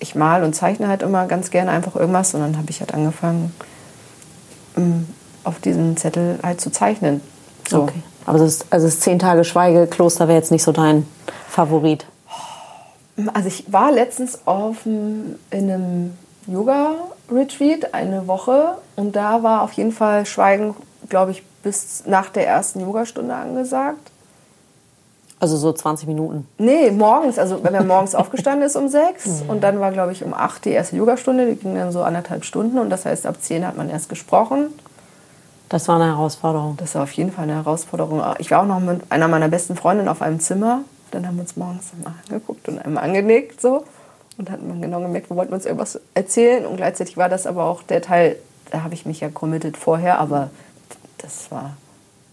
ich mal und zeichne halt immer ganz gerne einfach irgendwas. Und dann habe ich halt angefangen, ähm, auf diesen Zettel halt zu zeichnen. So. Okay. Aber das ist, also das zehn Tage Schweigekloster wäre jetzt nicht so dein Favorit. Also ich war letztens auf einem, in einem Yoga-Retreat eine Woche und da war auf jeden Fall Schweigen, glaube ich, bis nach der ersten Yogastunde angesagt. Also so 20 Minuten. Nee, morgens, also wenn man morgens [laughs] aufgestanden ist um sechs und dann war, glaube ich, um acht die erste Yogastunde, die ging dann so anderthalb Stunden und das heißt, ab zehn hat man erst gesprochen. Das war eine Herausforderung. Das war auf jeden Fall eine Herausforderung. Ich war auch noch mit einer meiner besten Freundinnen auf einem Zimmer. Dann haben wir uns morgens mal angeguckt und einmal angenickt so. Und hatten man genau gemerkt, wir wollten uns irgendwas erzählen. Und gleichzeitig war das aber auch der Teil, da habe ich mich ja committed vorher, aber das war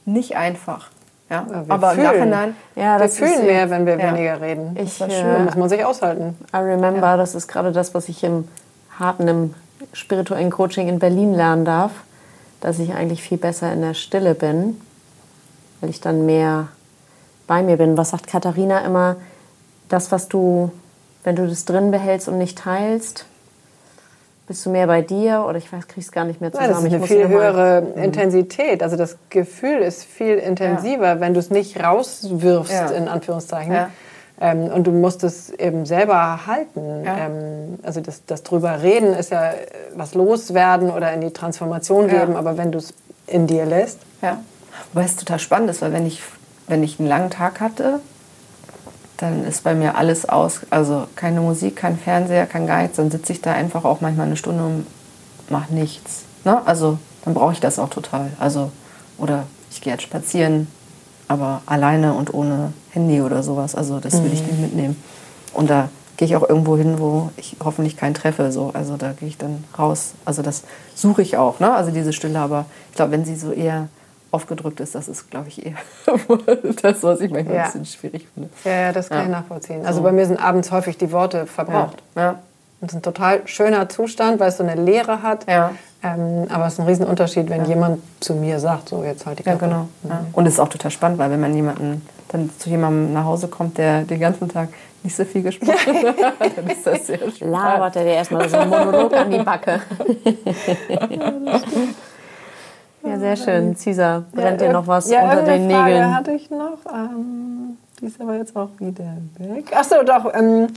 nicht einfach. Ja? Ja, wir aber im fühlen. Nachhinein. Ja, Wir das fühlen ist, mehr, wenn wir Ja. weniger reden. Ich, das äh, schön. muss man sich aushalten. I remember, das ist gerade das, was ich im harten, im spirituellen Coaching in Berlin lernen darf, dass ich eigentlich viel besser in der Stille bin, weil ich dann mehr bei mir bin. Was sagt Katharina immer? Das, was du, wenn du das drin behältst und nicht teilst, bist du mehr bei dir oder ich weiß, krieg's gar nicht mehr zusammen. Nein, das ist eine viel noch mal- höhere Intensität. Also das Gefühl ist viel intensiver, wenn du es nicht rauswirfst, Ja. in Anführungszeichen. Ja. Ähm, und du musst es eben selber halten. Ja. Ähm, also das, das drüber reden ist ja was loswerden oder in die Transformation Ja. geben, aber wenn du es in dir lässt, Ja. Wobei es total spannend ist, weil wenn ich, wenn ich einen langen Tag hatte, dann ist bei mir alles aus. Also keine Musik, kein Fernseher, kein Geiz. Dann sitze ich da einfach auch manchmal eine Stunde und mache nichts. Ne? Also dann brauche ich das auch total. Also, oder ich gehe jetzt spazieren, aber alleine und ohne Handy oder sowas. Also das will ich nicht mitnehmen. Und da gehe ich auch irgendwo hin, wo ich hoffentlich keinen treffe. So. Also da gehe ich dann raus. Also das suche ich auch, ne? also diese Stille. Aber ich glaube, wenn sie so eher aufgedrückt ist, das ist, glaube ich, eher [laughs] das, was ich manchmal Ja. ein bisschen schwierig finde. Ja, ja, das kann Ja. ich nachvollziehen. Also bei mir sind abends häufig die Worte verbraucht. Ja. Und es ist ein total schöner Zustand, weil es so eine Leere hat. Ja. Ähm, aber es ist ein Riesenunterschied, wenn jemand zu mir sagt, so jetzt halt die Ja, Klappe. genau. Ja. Und es ist auch total spannend, weil wenn man jemanden dann zu jemandem nach Hause kommt, der den ganzen Tag nicht so viel gesprochen [laughs] hat, dann ist das sehr spannend. Labert er dir erstmal so einen Monolog an die Backe. [laughs] ja, sehr schön. Caesar, brennt dir noch was ja, unter den Frage Nägeln? hatte ich noch. Ähm, die ist aber jetzt auch wieder weg. Ach so, doch. Ähm,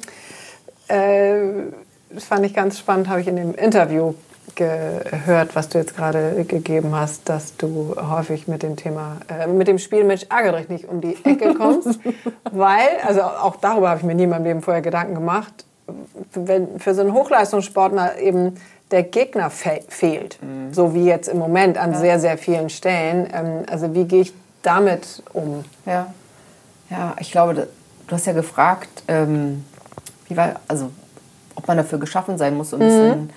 äh, das fand ich ganz spannend, habe ich in dem Interview gehört, was du jetzt gerade gegeben hast, dass du häufig mit dem Thema, äh, mit dem Spiel Mensch ärgere dich nicht um die Ecke [laughs] kommst, weil, also auch darüber habe ich mir nie in meinem Leben vorher Gedanken gemacht, wenn für so einen Hochleistungssportler eben der Gegner fe fehlt, so wie jetzt im Moment an sehr, sehr vielen Stellen. Ähm, also wie gehe ich damit um? Ja. ja, ich glaube, du hast ja gefragt, ähm, wie war, also, ob man dafür geschaffen sein muss, so ein bisschen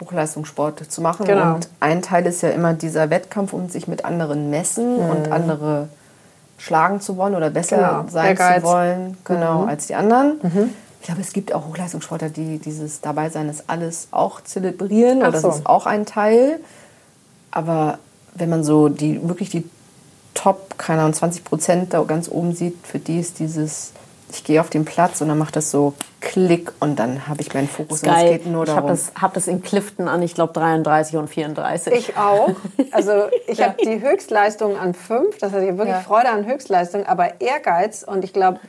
Hochleistungssport zu machen. Mhm. Genau. Und ein Teil ist ja immer dieser Wettkampf, um sich mit anderen messen und andere schlagen zu wollen oder besser Mhm. Genau. sein Ehrgeiz. zu wollen genau, Mhm. als die anderen. Ich glaube, es gibt auch Hochleistungssportler, die dieses Dabeisein ist alles auch zelebrieren. Ach Oder das so. ist auch ein Teil. Aber wenn man so die wirklich die Top, keine Ahnung, 20 Prozent da ganz oben sieht, für die ist dieses, ich gehe auf den Platz und dann macht das so Klick und dann habe ich meinen Fokus und es geht nur ich habe darum. das, hab das in Clifton an, ich glaube 33 und 34. Ich auch. [laughs] Also ich habe die Höchstleistung an fünf, das heißt, ich habe wirklich Ja. Freude an Höchstleistung, aber Ehrgeiz und ich glaube,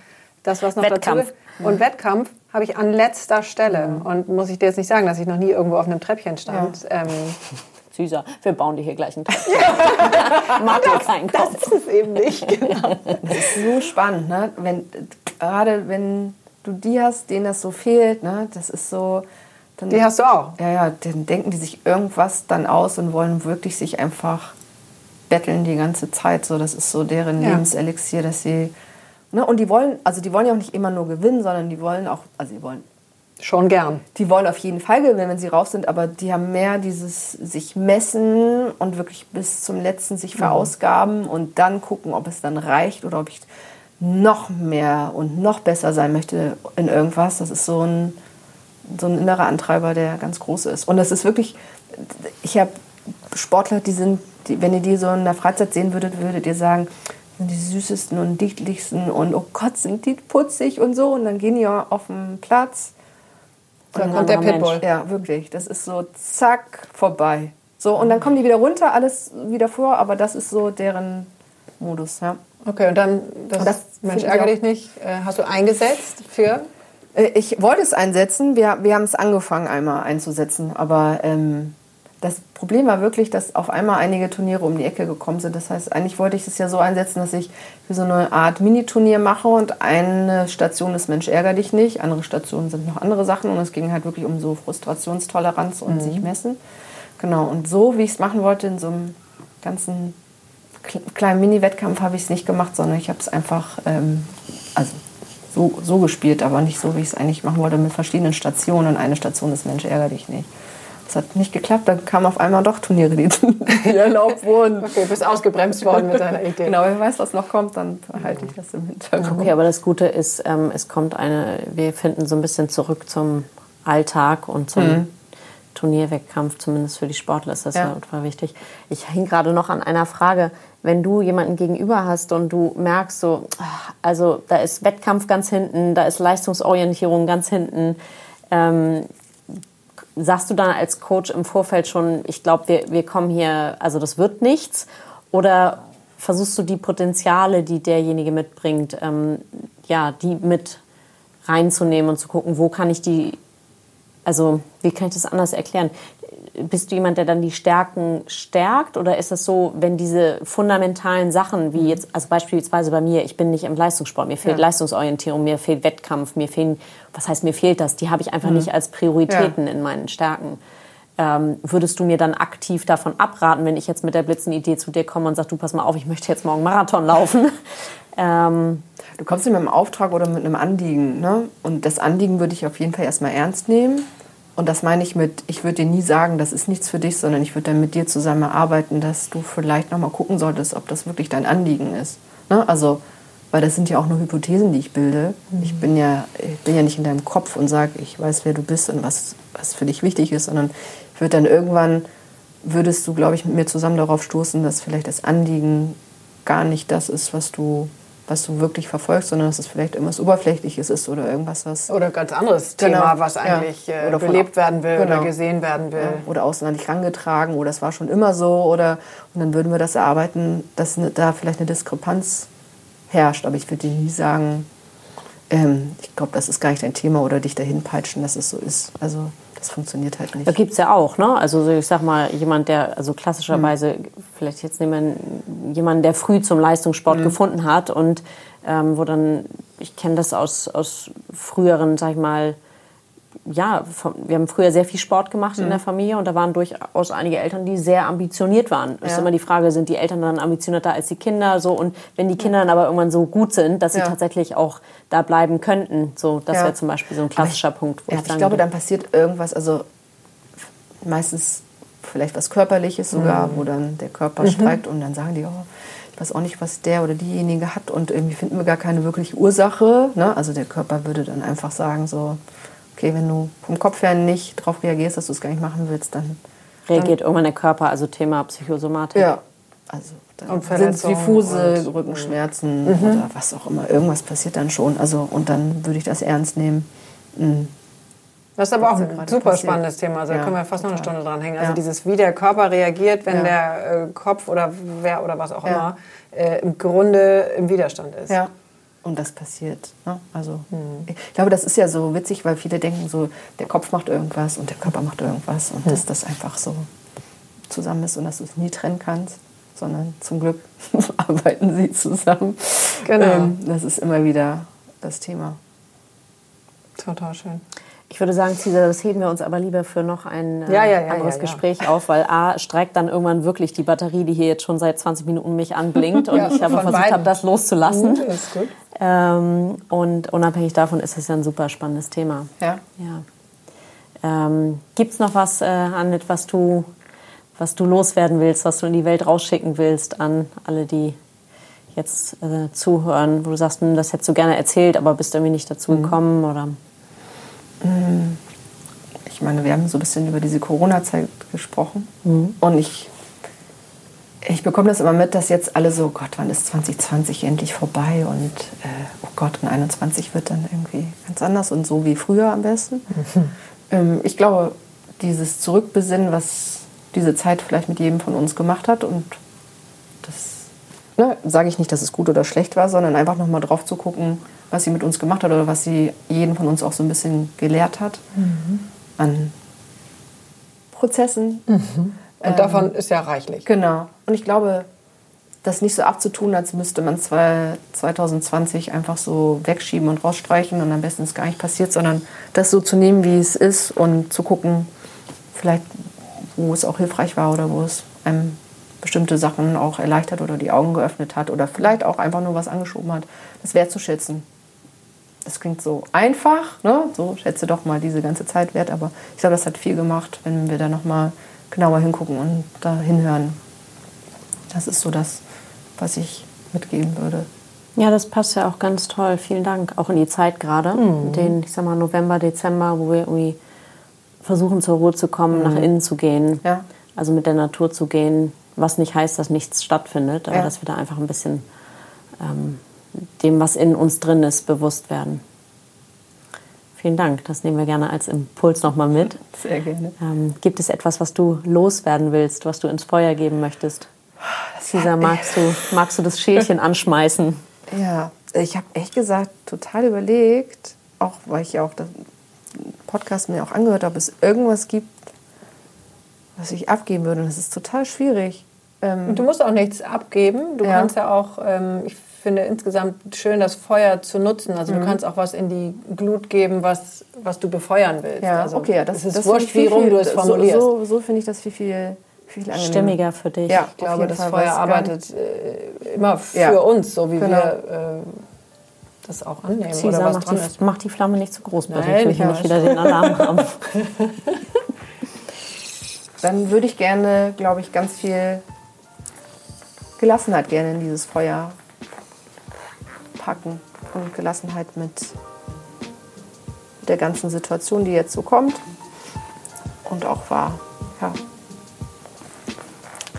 das, was noch Wettkampf. dazu und Wettkampf habe ich an letzter Stelle. Mhm. Und muss ich dir jetzt nicht sagen, dass ich noch nie irgendwo auf einem Treppchen stand. Ähm, [laughs] Caesar, wir bauen dir hier gleich einen Tag. [laughs] Mach dir keinen das ist es eben nicht. [laughs] Genau. Das ist so spannend, ne? Wenn, gerade wenn du die hast, denen das so fehlt, ne? das ist so. Dann, Die hast du auch. Ja, ja, dann denken die sich irgendwas dann aus und wollen wirklich sich einfach betteln die ganze Zeit. So, das ist so deren Ja. Lebenselixier, dass sie. Ne? Und die wollen, also die wollen ja auch nicht immer nur gewinnen, sondern die wollen auch, also die wollen Schon gern. die wollen auf jeden Fall gewinnen, wenn sie raus sind, aber die haben mehr dieses sich messen und wirklich bis zum letzten sich verausgaben und dann gucken, ob es dann reicht oder ob ich noch mehr und noch besser sein möchte in irgendwas. Das ist so ein, so ein innerer Antreiber, der ganz groß ist. Und das ist wirklich, ich habe Sportler, die sind, die, wenn ihr die so in der Freizeit sehen würdet, würdet ihr sagen, die süßesten und dichtlichsten und oh Gott, sind die putzig und so. Und dann gehen die auf den Platz Da ein kommt der Pitbull. Mensch. ja, wirklich. Das ist so zack, vorbei. So, und dann kommen die wieder runter, alles wieder vor, aber das ist so deren Modus, ja. Okay, und dann, das, Und das Mensch, ärgere dich nicht, äh, hast du eingesetzt für? Äh, Ich wollte es einsetzen, wir, wir haben es angefangen einmal einzusetzen, aber ähm, das Problem war wirklich, dass auf einmal einige Turniere um die Ecke gekommen sind. Das heißt, eigentlich wollte ich es ja so einsetzen, dass ich für so eine Art Mini-Turnier mache und eine Station ist Mensch, ärger dich nicht, andere Stationen sind noch andere Sachen und es ging halt wirklich um so Frustrationstoleranz und sich messen. Genau, und so, wie ich es machen wollte, in so einem ganzen kle- kleinen Mini-Wettkampf habe ich es nicht gemacht, sondern ich habe es einfach ähm, also so, so gespielt, aber nicht so, wie ich es eigentlich machen wollte, mit verschiedenen Stationen. Und eine Station ist Mensch, ärger dich nicht. Das hat nicht geklappt, dann kamen auf einmal doch Turniere, die, [laughs] die erlaubt wurden. Okay, bist ausgebremst worden mit deiner Idee. Genau, wer weiß, was noch kommt, dann halte ich das im Hintergrund. Okay, aber das Gute ist, ähm, es kommt eine, wir finden so ein bisschen zurück zum Alltag und zum Turnierwettkampf, zumindest für die Sportler ist das ja, ultra wichtig. Ich hing gerade noch an einer Frage, wenn du jemanden gegenüber hast und du merkst so, ah, also da ist Wettkampf ganz hinten, da ist Leistungsorientierung ganz hinten, ähm, sagst du dann als Coach im Vorfeld schon, ich glaube, wir, wir kommen hier, also das wird nichts? Oder versuchst du die Potenziale, die derjenige mitbringt, ähm, ja, die mit reinzunehmen und zu gucken, wo kann ich die, also wie kann ich das anders erklären? Bist du jemand, der dann die Stärken stärkt oder ist es so, wenn diese fundamentalen Sachen, wie jetzt, also beispielsweise bei mir, ich bin nicht im Leistungssport, mir fehlt Ja. Leistungsorientierung, mir fehlt Wettkampf, mir fehlen, was heißt mir fehlt das? Die habe ich einfach nicht als Prioritäten in meinen Stärken. ähm, würdest du mir dann aktiv davon abraten, wenn ich jetzt mit der Blitzenidee zu dir komme und sage, du pass mal auf, ich möchte jetzt morgen Marathon laufen? [laughs] ähm, du kommst mit einem Auftrag oder mit einem Anliegen. Ne? Und das Anliegen würde ich auf jeden Fall erstmal ernst nehmen. Und das meine ich mit, ich würde dir nie sagen, das ist nichts für dich, sondern ich würde dann mit dir zusammen erarbeiten, dass du vielleicht nochmal gucken solltest, ob das wirklich dein Anliegen ist. Ne? Also, weil das sind ja auch nur Hypothesen, die ich bilde. Mhm. Ich, bin ja, ich bin ja nicht in deinem Kopf und sage, ich weiß, wer du bist und was, was für dich wichtig ist, sondern ich würde dann irgendwann, würdest du, glaube ich, mit mir zusammen darauf stoßen, dass vielleicht das Anliegen gar nicht das ist, was du was du wirklich verfolgst, sondern dass es vielleicht irgendwas Oberflächliches ist oder irgendwas, was. Oder ein ganz anderes genau. Thema, was eigentlich ja. oder belebt werden will genau. oder gesehen werden will. Ja. Oder dich rangetragen oder es war schon immer so oder und dann würden wir das erarbeiten, dass ne, da vielleicht eine Diskrepanz herrscht. Aber ich würde dir nie sagen, ähm, ich glaube, das ist gar nicht dein Thema oder dich dahin peitschen, dass es so ist. Also das funktioniert halt nicht. Da gibt es ja auch, ne? Also ich sag mal, jemand, der, also klassischerweise, mhm. vielleicht jetzt nehmen wir jemanden, der früh zum Leistungssport mhm. gefunden hat und ähm, wo dann, ich kenne das aus, aus früheren, sag ich mal, ja, wir haben früher sehr viel Sport gemacht mhm. in der Familie und da waren durchaus einige Eltern, die sehr ambitioniert waren. Ja. ist immer die Frage, sind die Eltern dann ambitionierter als die Kinder? So und wenn die Kinder dann aber irgendwann so gut sind, dass sie ja. tatsächlich auch da bleiben könnten, so das ja. wäre zum Beispiel so ein klassischer ich, Punkt. Wo ich, ich glaube, dann passiert irgendwas, also meistens vielleicht was Körperliches sogar, mhm. wo dann der Körper mhm. streikt und dann sagen die, oh, ich weiß auch nicht, was der oder diejenige hat und irgendwie finden wir gar keine wirkliche Ursache. Ne? Also der Körper würde dann einfach sagen so okay, wenn du vom Kopf her nicht darauf reagierst, dass du es gar nicht machen willst, dann reagiert dann, irgendwann der Körper, also Thema Psychosomatik. Ja, also dann sind es diffuse Rückenschmerzen mhm. oder was auch immer. Irgendwas passiert dann schon. Also und dann würde ich das ernst nehmen. Mhm. Das ist aber auch ein super passiert. spannendes Thema. Also ja, da können wir fast noch eine Stunde dran hängen. Also ja. dieses, wie der Körper reagiert, wenn ja. der äh, Kopf oder wer oder was auch immer äh, im Grunde im Widerstand ist. Ja. Und das passiert. Ne? Also mhm. ich glaube, das ist ja so witzig, weil viele denken so, der Kopf macht irgendwas und der Körper macht irgendwas und mhm. dass das einfach so zusammen ist und dass du es nie trennen kannst, sondern zum Glück [laughs] arbeiten sie zusammen. Genau. Ähm, das ist immer wieder das Thema. Total schön. Ich würde sagen, Cesar, das heben wir uns aber lieber für noch ein äh, ja, ja, ja, anderes Gespräch auf, weil A streikt dann irgendwann wirklich die Batterie, die hier jetzt schon seit 20 Minuten mich anblinkt [laughs] und ich aber versucht habe, das loszulassen. Gut, ist gut. Ähm, und unabhängig davon ist es ja ein super spannendes Thema. Ja. ja. Ähm, Gibt es noch was, äh, Annette, was du, was du loswerden willst, was du in die Welt rausschicken willst an alle, die jetzt äh, zuhören, wo du sagst, hm, das hättest du gerne erzählt, aber bist irgendwie nicht dazu mhm. gekommen? Oder? Ich meine, wir haben so ein bisschen über diese Corona-Zeit gesprochen. Mhm. Und ich, ich bekomme das immer mit, dass jetzt alle so, Gott, wann ist 2020 endlich vorbei? Und äh, oh Gott, und 21 wird dann irgendwie ganz anders und so wie früher am besten. Mhm. [laughs] Ähm, ich glaube, dieses Zurückbesinnen, was diese Zeit vielleicht mit jedem von uns gemacht hat und das ne, sage ich nicht, dass es gut oder schlecht war, sondern einfach nochmal drauf zu gucken, was sie mit uns gemacht hat oder was sie jeden von uns auch so ein bisschen gelehrt hat mhm. an Prozessen. Mhm. Und ähm, davon ist ja reichlich. Genau. Und ich glaube, das nicht so abzutun, als müsste man 2020 einfach so wegschieben und rausstreichen und am besten ist gar nicht passiert, sondern das so zu nehmen, wie es ist und zu gucken, vielleicht wo es auch hilfreich war oder wo es einem bestimmte Sachen auch erleichtert oder die Augen geöffnet hat oder vielleicht auch einfach nur was angeschoben hat, das wertzuschätzen das klingt so einfach, ne? so schätze doch mal diese ganze Zeit wert, aber ich glaube, das hat viel gemacht, wenn wir da nochmal genauer hingucken und da hinhören. Das ist so das, was ich mitgeben würde. Ja, das passt ja auch ganz toll. Vielen Dank. Auch in die Zeit gerade, mhm. den, ich sag mal, November, Dezember, wo wir irgendwie versuchen zur Ruhe zu kommen, mhm. nach innen zu gehen. Ja. Also mit der Natur zu gehen, was nicht heißt, dass nichts stattfindet, aber ja. dass wir da einfach ein bisschen ähm, dem, was in uns drin ist, bewusst werden. Vielen Dank, das nehmen wir gerne als Impuls nochmal mit. Sehr gerne. Ähm, gibt es etwas, was du loswerden willst, was du ins Feuer geben möchtest? Cesar, magst du, magst du das Schälchen [laughs] anschmeißen? Ja, ich habe echt gesagt, total überlegt, auch weil ich ja auch den Podcast mir auch angehört habe, ob es irgendwas gibt, was ich abgeben würde. Und das ist total schwierig. Ähm, du musst auch nichts abgeben. Du ja. kannst ja auch, ähm, ich finde insgesamt schön, das Feuer zu nutzen. Also Mhm. du kannst auch was in die Glut geben, was, was du befeuern willst. Ja, also okay, ja, das, es ist das wurscht, wie rum du es formulierst. So, so, so finde ich das viel, viel, viel angenehmer. Stimmiger für dich. Ja, ich glaube, das Fall, Feuer arbeitet äh, immer für Ja. uns, so wie Genau. wir äh, das auch annehmen oder Cesar, was mach dran die, ist. mach die Flamme nicht zu groß, bitte. Nein, ich will nicht wieder den Alarm haben. [laughs] Dann würde ich gerne, glaube ich, ganz viel Gelassenheit gerne in dieses Feuer packen. Und Gelassenheit mit der ganzen Situation, die jetzt so kommt. Und auch war, ja.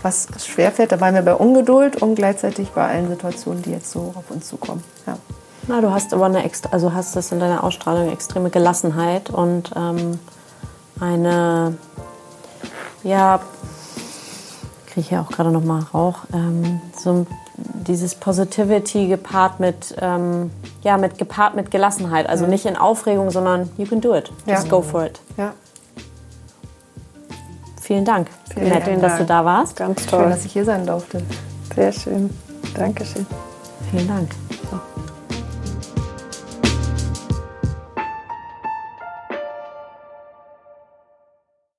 Was schwerfällt, da waren wir bei Ungeduld und gleichzeitig bei allen Situationen, die jetzt so auf uns zukommen. Ja. Na, du hast aber eine extra, also hast das in deiner Ausstrahlung eine extreme Gelassenheit und ähm, eine, ja, kriege ich ja auch gerade noch mal Rauch, ähm, so dieses Positivity gepaart mit, ähm, ja, mit gepaart mit Gelassenheit, also nicht in Aufregung, sondern you can do it, just Ja. go for it. ja. Vielen Dank, Vielen Nett, Dank. dass du da warst. Ganz Schön, toll. dass ich hier sein durfte. Sehr schön. Dankeschön. Vielen Dank.